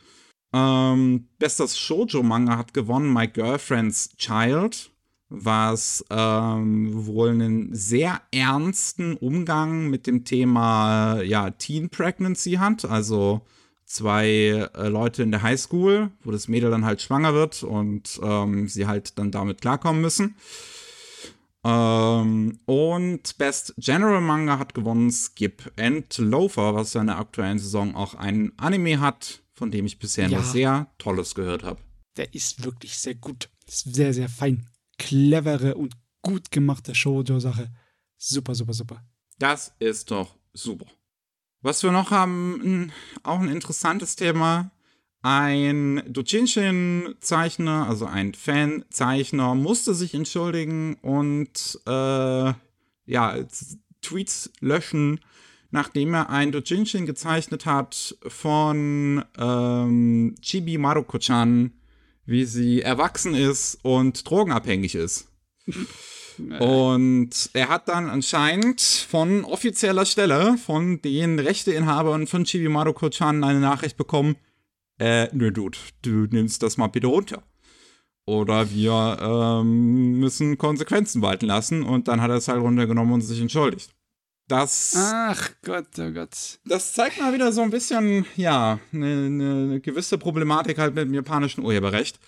Speaker 1: Ähm, bestes Shoujo-Manga hat gewonnen My Girlfriend's Child, was ähm, wohl einen sehr ernsten Umgang mit dem Thema ja, Teen Pregnancy hat. Also zwei äh, Leute in der Highschool, wo das Mädel dann halt schwanger wird und ähm, sie halt dann damit klarkommen müssen. Ähm, und Best General Manga hat gewonnen Skip and Loafer, was ja in der aktuellen Saison auch ein Anime hat, von dem ich bisher ja. nur sehr Tolles gehört habe.
Speaker 2: Der ist wirklich sehr gut. Ist sehr, sehr fein. Clevere und gut gemachte Shoujo-Sache. Super, super, super.
Speaker 1: Das ist doch super. Was wir noch haben, auch ein interessantes Thema. Ein Doujinshi-Zeichner, also ein Fan-Zeichner, musste sich entschuldigen und äh, ja, Tweets löschen, nachdem er ein Doujinshi gezeichnet hat von ähm, Chibi Maruko-chan, wie sie erwachsen ist und drogenabhängig ist. Und er hat dann anscheinend von offizieller Stelle von den Rechteinhabern von Chibi Maruko-chan eine Nachricht bekommen, äh, nö, Dude, du nimmst das mal bitte runter. Oder wir ähm, müssen Konsequenzen walten lassen. Und dann hat er es halt runtergenommen und sich entschuldigt. Das.
Speaker 2: Ach Gott, oh Gott.
Speaker 1: Das zeigt mal wieder so ein bisschen, ja, eine ne gewisse Problematik halt mit dem japanischen Urheberrecht.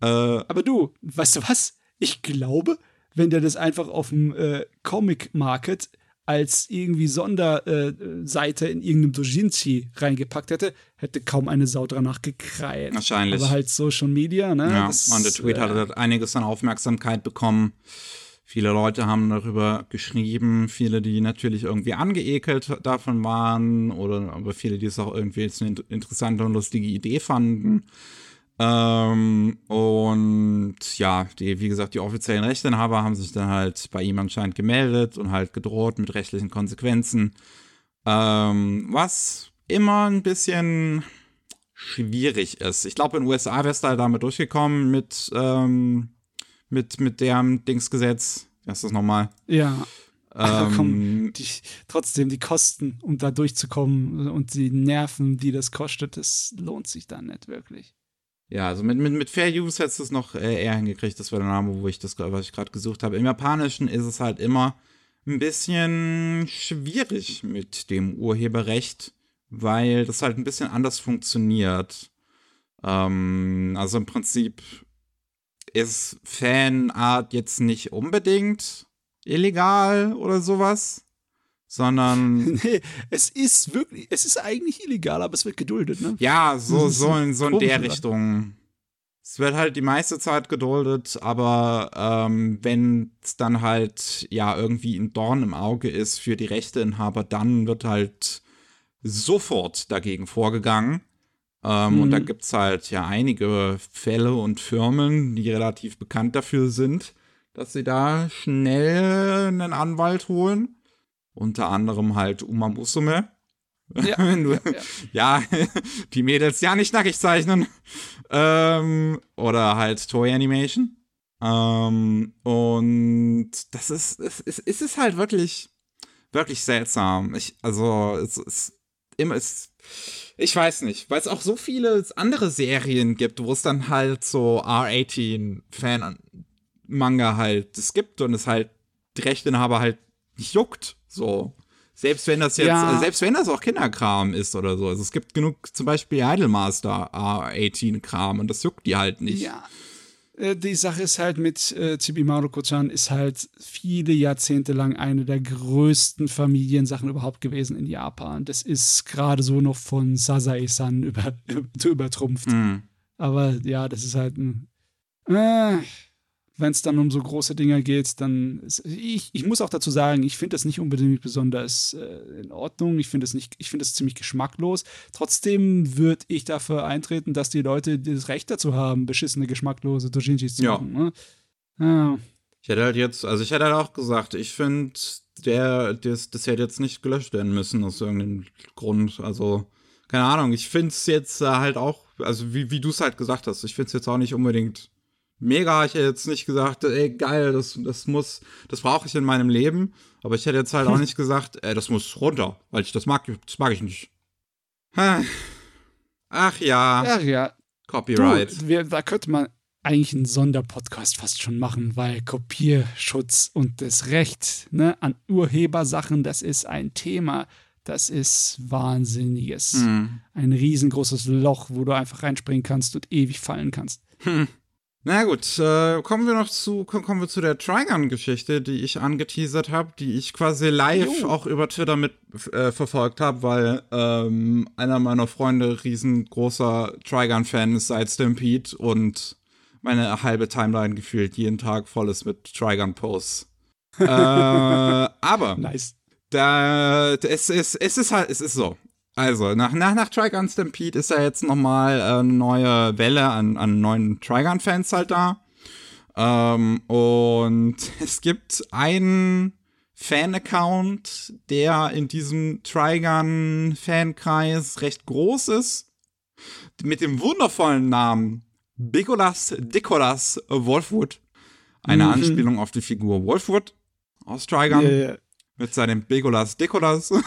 Speaker 2: Äh, Aber du, weißt du was? Ich glaube, wenn der das einfach auf dem äh, Comic Market als irgendwie Sonderseite äh, in irgendeinem Dojinshi reingepackt hätte, hätte kaum eine Sau danach gekreiert.
Speaker 1: Wahrscheinlich.
Speaker 2: Aber halt Social Media, ne?
Speaker 1: Ja, das, und der Tweet äh, hat einiges an Aufmerksamkeit bekommen. Viele Leute haben darüber geschrieben, viele, die natürlich irgendwie angeekelt davon waren, oder aber viele, die es auch irgendwie jetzt eine interessante und lustige Idee fanden. Ähm, und ja, die, wie gesagt, die offiziellen Rechteinhaber haben sich dann halt bei ihm anscheinend gemeldet und halt gedroht mit rechtlichen Konsequenzen. Ähm, was immer ein bisschen schwierig ist. Ich glaube, in den USA wärst du halt damit durchgekommen mit, ähm, mit, mit dem Dingsgesetz. Wie heißt das nochmal?
Speaker 2: Ja. Ähm, komm, die, trotzdem die Kosten, um da durchzukommen und die Nerven, die das kostet, das lohnt sich dann nicht wirklich.
Speaker 1: Ja, also mit, mit, mit Fair Use hättest du es noch äh, eher hingekriegt. Das war der Name, wo ich das, was ich gerade gesucht habe. Im Japanischen ist es halt immer ein bisschen schwierig mit dem Urheberrecht, weil das halt ein bisschen anders funktioniert. Ähm, also im Prinzip ist Fanart jetzt nicht unbedingt illegal oder sowas sondern.
Speaker 2: nee, es ist wirklich, es ist eigentlich illegal, aber es wird geduldet, ne?
Speaker 1: Ja, so, so in, so in der Richtung. Es wird halt die meiste Zeit geduldet, aber ähm, wenn es dann halt ja irgendwie ein Dorn im Auge ist für die Rechteinhaber, dann wird halt sofort dagegen vorgegangen. Ähm, mhm. Und da mhm. gibt es halt ja einige Fälle und Firmen, die relativ bekannt dafür sind, dass sie da schnell einen Anwalt holen. Unter anderem halt Uma Musume. Ja, du, ja, ja. ja, die Mädels ja nicht nackig zeichnen. Ähm, oder halt Toy Animation. Ähm, und das ist, es, es, es ist halt wirklich, wirklich seltsam. Ich, also, es ist immer, es, ich weiß nicht, weil es auch so viele andere Serien gibt, wo es dann halt so R18-Fan-Manga halt es gibt und es halt die Rechteinhaber halt nicht juckt. So. Selbst wenn das jetzt, ja. Also selbst wenn das auch Kinderkram ist oder so. Also es gibt genug zum Beispiel Idolmaster A18-Kram und das juckt die halt nicht.
Speaker 2: Ja. Äh, die Sache ist halt mit äh, Chibi Maruko-chan ist halt viele Jahrzehnte lang eine der größten Familiensachen überhaupt gewesen in Japan. Das ist gerade so noch von Sasae-san über, übertrumpft. Mhm. Aber ja, das ist halt ein. Äh, wenn es dann um so große Dinge geht, dann ist, ich, ich muss auch dazu sagen, ich finde das nicht unbedingt besonders äh, in Ordnung. Ich finde es nicht, ich finde es ziemlich geschmacklos. Trotzdem würde ich dafür eintreten, dass die Leute das Recht dazu haben, beschissene, geschmacklose Dojinshis zu
Speaker 1: ja.
Speaker 2: machen. Ne? Ja.
Speaker 1: Ich hätte halt jetzt, also ich hätte halt auch gesagt, ich finde, der, das, das hätte jetzt nicht gelöscht werden müssen aus irgendeinem Grund. Also, keine Ahnung, ich finde es jetzt halt auch, also wie, wie du es halt gesagt hast, ich finde es jetzt auch nicht unbedingt mega. Ich hätte jetzt nicht gesagt, ey, geil, das, das muss, das brauche ich in meinem Leben. Aber ich hätte jetzt halt auch nicht gesagt, ey, das muss runter, weil ich das mag, das mag ich nicht. Ach ja.
Speaker 2: Ach ja.
Speaker 1: Copyright.
Speaker 2: Du, wir, da könnte man eigentlich einen Sonderpodcast fast schon machen, weil Kopierschutz und das Recht ne, an Urhebersachen, das ist ein Thema. Das ist Wahnsinniges. Hm. Ein riesengroßes Loch, wo du einfach reinspringen kannst und ewig fallen kannst. Hm.
Speaker 1: Na gut, äh, kommen wir noch zu, kommen wir zu der Trigun-Geschichte, die ich angeteasert habe, die ich quasi live jo. auch über Twitter mit äh, verfolgt habe, weil ähm, einer meiner Freunde riesengroßer Trigun-Fan ist seit Stampede und meine halbe Timeline gefühlt jeden Tag voll ist mit Trigun-Posts. äh, aber
Speaker 2: nice.
Speaker 1: Da, es, ist, es ist halt, es ist so. Also, nach, nach, nach Trigun Stampede ist ja jetzt nochmal eine neue Welle an, an neuen Trigun-Fans halt da. Ähm, und es gibt einen Fan-Account, der in diesem Trigun-Fankreis recht groß ist. Mit dem wundervollen Namen Bigolas Dikolas Wolfwood. Eine mhm. Anspielung auf die Figur Wolfwood aus Trigun. Yeah. Mit seinem Bigolas Dikolas.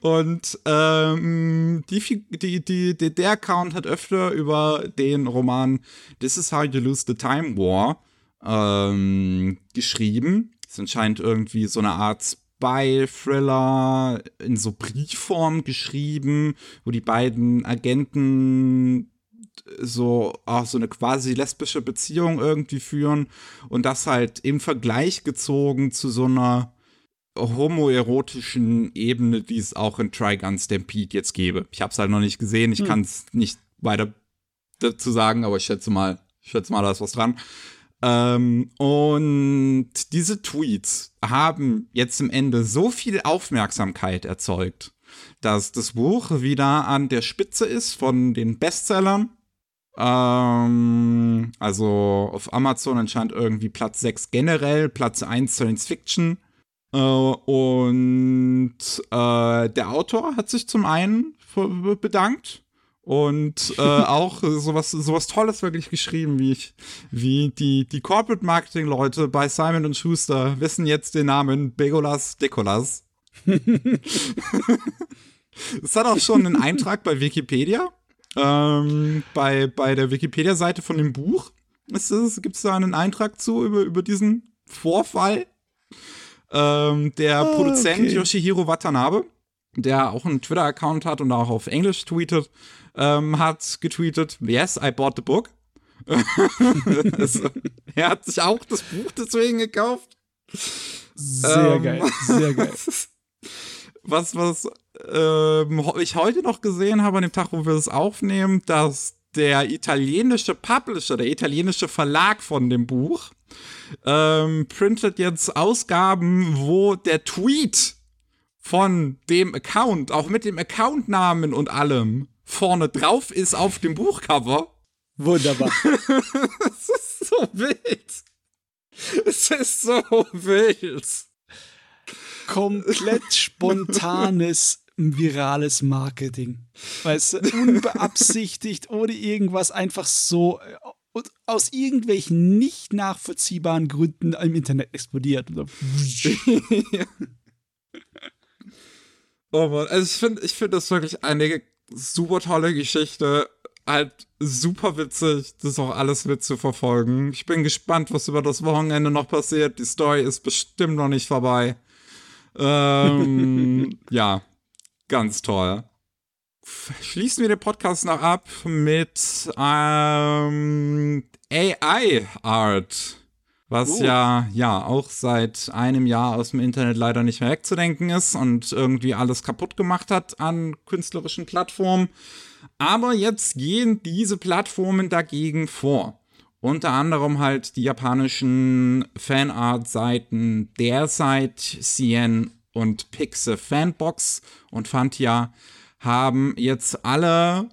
Speaker 1: Und ähm, die, die, die, die, der Account hat öfter über den Roman This is How You Lose the Time War ähm, geschrieben. Ist anscheinend irgendwie so eine Art Spy-Thriller in so Briefform geschrieben, wo die beiden Agenten so auch so eine quasi lesbische Beziehung irgendwie führen und das halt im Vergleich gezogen zu so einer homoerotischen Ebene, die es auch in Trigun Stampede jetzt gäbe. Ich habe es halt noch nicht gesehen, ich hm. kann es nicht weiter dazu sagen, aber ich schätze mal, ich schätze mal, da ist was dran. Ähm, und diese Tweets haben jetzt im Ende so viel Aufmerksamkeit erzeugt, dass das Buch wieder an der Spitze ist von den Bestsellern. Ähm, also auf Amazon anscheinend irgendwie Platz 6 generell, Platz 1 Science Fiction und äh, der Autor hat sich zum einen bedankt und äh, auch sowas, sowas Tolles wirklich geschrieben, wie ich, wie die, die Corporate Marketing Leute bei Simon Schuster wissen jetzt den Namen Begolas Decolas. es hat auch schon einen Eintrag bei Wikipedia. Ähm, bei, bei der Wikipedia-Seite von dem Buch gibt es da einen Eintrag zu über, über diesen Vorfall. Ähm, der oh, Produzent okay. Yoshihiro Watanabe, der auch einen Twitter-Account hat und auch auf Englisch tweetet, ähm, hat getweetet, yes, I bought the book. also, er hat sich auch das Buch deswegen gekauft.
Speaker 2: Sehr ähm, geil, sehr geil.
Speaker 1: Was, was ähm, ich heute noch gesehen habe an dem Tag, wo wir es aufnehmen, dass der italienische Publisher, der italienische Verlag von dem Buch, ähm, printet jetzt Ausgaben, wo der Tweet von dem Account, auch mit dem Accountnamen und allem, vorne drauf ist auf dem Buchcover.
Speaker 2: Wunderbar.
Speaker 1: Es ist so wild. Es ist so wild.
Speaker 2: Komplett spontanes virales Marketing. Weißt du, unbeabsichtigt, ohne irgendwas, einfach so äh, und aus irgendwelchen nicht nachvollziehbaren Gründen im Internet explodiert.
Speaker 1: oh Mann, also ich finde ich find das wirklich eine super tolle Geschichte. Halt super witzig, das auch alles mitzuverfolgen. Ich bin gespannt, was über das Wochenende noch passiert. Die Story ist bestimmt noch nicht vorbei. Ähm, ja, ganz toll. Schließen wir den Podcast noch ab mit ähm, AI-Art. Was uh. ja, ja, auch seit einem Jahr aus dem Internet leider nicht mehr wegzudenken ist und irgendwie alles kaputt gemacht hat an künstlerischen Plattformen. Aber jetzt gehen diese Plattformen dagegen vor. Unter anderem halt die japanischen Fanart-Seiten derzeit CN und Pixe Fanbox und Fantia haben jetzt alle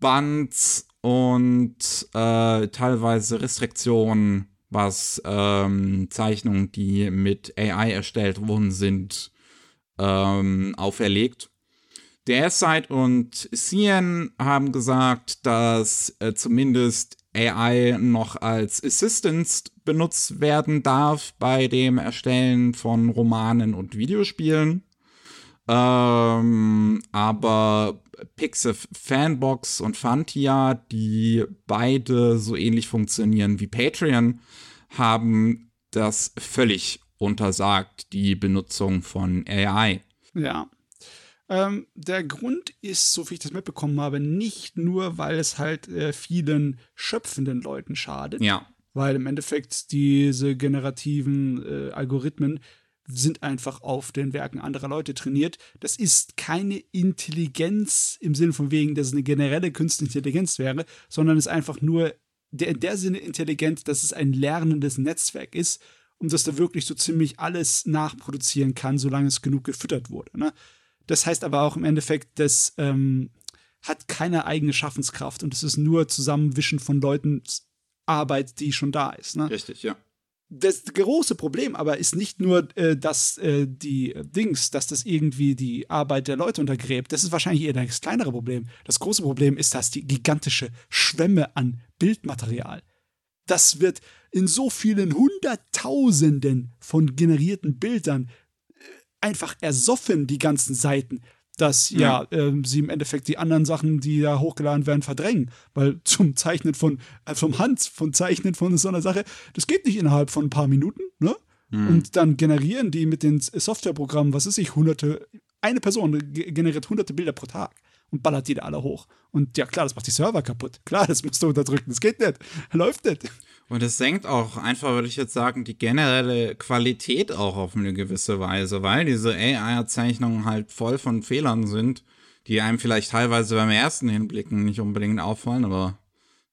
Speaker 1: Bands und äh, teilweise Restriktionen, was ähm, Zeichnungen, die mit AI erstellt worden sind, ähm, auferlegt. Der und CN haben gesagt, dass äh, zumindest AI noch als Assistance benutzt werden darf bei dem Erstellen von Romanen und Videospielen. Ähm, aber Pixif Fanbox und Fantia, die beide so ähnlich funktionieren wie Patreon, haben das völlig untersagt, die Benutzung von AI.
Speaker 2: Ja. Ähm, der Grund ist, so wie ich das mitbekommen habe, nicht nur, weil es halt äh, vielen schöpfenden Leuten schadet.
Speaker 1: Ja.
Speaker 2: Weil im Endeffekt diese generativen äh, Algorithmen sind einfach auf den Werken anderer Leute trainiert. Das ist keine Intelligenz im Sinne von wegen, dass es eine generelle künstliche Intelligenz wäre, sondern ist einfach nur in der Sinne intelligent, dass es ein lernendes Netzwerk ist und dass da wirklich so ziemlich alles nachproduzieren kann, solange es genug gefüttert wurde. Ne? Das heißt aber auch im Endeffekt, das ähm, hat keine eigene Schaffenskraft und es ist nur Zusammenwischen von Leuten Arbeit, die schon da ist. Ne?
Speaker 1: Richtig, ja
Speaker 2: das große Problem aber ist nicht nur, äh, dass äh, die äh, Dings, dass das irgendwie die Arbeit der Leute untergräbt. Das ist wahrscheinlich eher das kleinere Problem. Das große Problem ist, dass die gigantische Schwemme an Bildmaterial. Das wird in so vielen Hunderttausenden von generierten Bildern äh, einfach ersoffen, die ganzen Seiten dass ja, ja äh, sie im Endeffekt die anderen Sachen, die da hochgeladen werden, verdrängen. Weil zum Zeichnen von, äh, vom Hand, von Zeichnen von so einer Sache, das geht nicht innerhalb von ein paar Minuten, ne? Mhm. Und dann generieren die mit den Softwareprogrammen, was ist ich, hunderte, eine Person generiert hunderte Bilder pro Tag und ballert die da alle hoch. Und ja, klar, das macht die Server kaputt. Klar, das musst du unterdrücken. Das geht nicht. Läuft nicht.
Speaker 1: Und es senkt auch einfach, würde ich jetzt sagen, die generelle Qualität auch auf eine gewisse Weise, weil diese AI-Zeichnungen halt voll von Fehlern sind, die einem vielleicht teilweise beim ersten Hinblicken nicht unbedingt auffallen, aber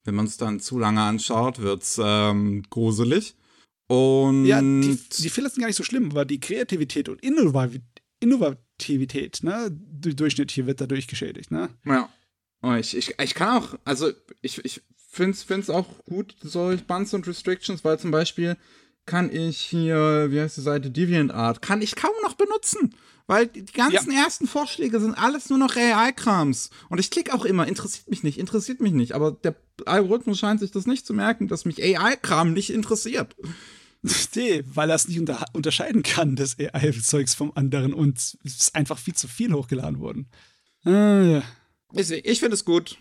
Speaker 1: wenn man es dann zu lange anschaut, wird's ähm, gruselig. Und
Speaker 2: ja, die, die Fehler sind gar nicht so schlimm, aber die Kreativität und Innovativität, ne, die Durchschnitt hier wird dadurch geschädigt, ne?
Speaker 1: Ja. Ich, ich, ich kann auch, also ich, ich finde es auch gut, solche Buns und Restrictions, weil zum Beispiel kann ich hier, wie heißt die Seite, DeviantArt, kann ich kaum noch benutzen. Weil die ganzen ja. ersten Vorschläge sind alles nur noch AI-Krams. Und ich klicke auch immer, interessiert mich nicht, interessiert mich nicht. Aber der Algorithmus scheint sich das nicht zu merken, dass mich AI-Kram nicht interessiert.
Speaker 2: Nee, weil er es nicht unter unterscheiden kann, das AI-Zeugs vom anderen. Und es ist einfach viel zu viel hochgeladen worden.
Speaker 1: Ah, ja. Ich, ich finde es gut.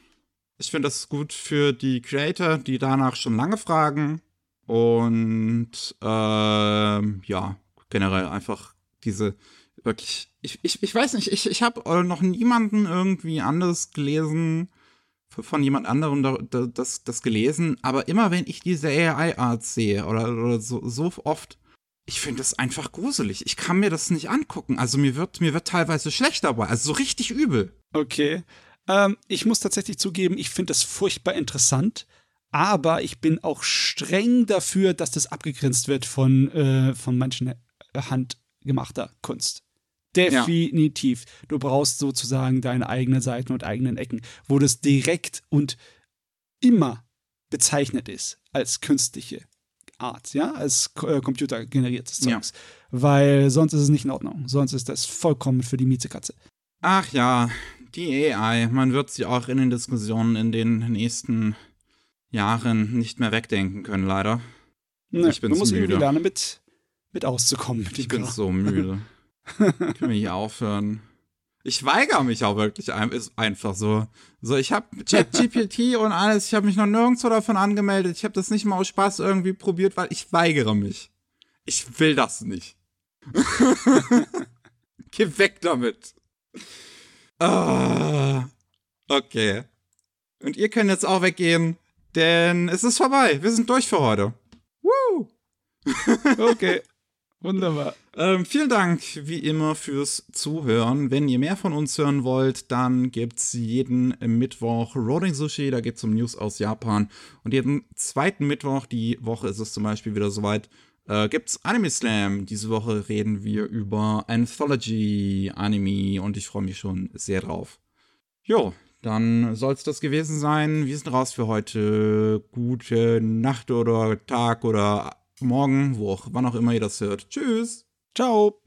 Speaker 1: Ich finde das gut für die Creator, die danach schon lange fragen. Und ähm, ja, generell einfach diese wirklich. Ich, ich, ich weiß nicht, ich, ich habe äh, noch niemanden irgendwie anders gelesen, von jemand anderem da, da, das, das gelesen, aber immer wenn ich diese AI-Art sehe oder, oder so, so oft, ich finde das einfach gruselig. Ich kann mir das nicht angucken. Also mir wird, mir wird teilweise schlecht dabei, also so richtig übel.
Speaker 2: Okay. Ähm, ich muss tatsächlich zugeben, ich finde das furchtbar interessant, aber ich bin auch streng dafür, dass das abgegrenzt wird von, äh, von manchen handgemachter Kunst. Definitiv. Ja. Du brauchst sozusagen deine eigenen Seiten und eigenen Ecken, wo das direkt und immer bezeichnet ist als künstliche Art, ja, als äh, computergeneriertes Zeugs. Ja. Weil sonst ist es nicht in Ordnung. Sonst ist das vollkommen für die Miezekatze.
Speaker 1: Ach ja, die AI, man wird sie auch in den Diskussionen in den nächsten Jahren nicht mehr wegdenken können, leider.
Speaker 2: Nee, ich bin man muss müde. irgendwie lernen, mit, mit auszukommen. Mit
Speaker 1: ich bin so müde. Können wir hier aufhören? Ich weigere mich auch wirklich, ist einfach so. So, ich habe ChatGPT und alles, ich habe mich noch nirgendwo davon angemeldet. Ich habe das nicht mal aus Spaß irgendwie probiert, weil ich weigere mich. Ich will das nicht. Geh weg damit. Ah. Okay. Und ihr könnt jetzt auch weggehen, denn es ist vorbei. Wir sind durch für heute. Woo!
Speaker 2: okay. Wunderbar.
Speaker 1: Ähm, vielen Dank wie immer fürs Zuhören. Wenn ihr mehr von uns hören wollt, dann gibt es jeden Mittwoch Rolling Sushi, da geht es um News aus Japan. Und jeden zweiten Mittwoch, die Woche ist es zum Beispiel wieder soweit, äh, es Anime Slam. Diese Woche reden wir über Anthology Anime und ich freue mich schon sehr drauf. Jo, dann soll es das gewesen sein. Wir sind raus für heute. Gute Nacht oder Tag oder morgen, wo auch, wann auch immer ihr das hört. Tschüss.
Speaker 2: Ciao.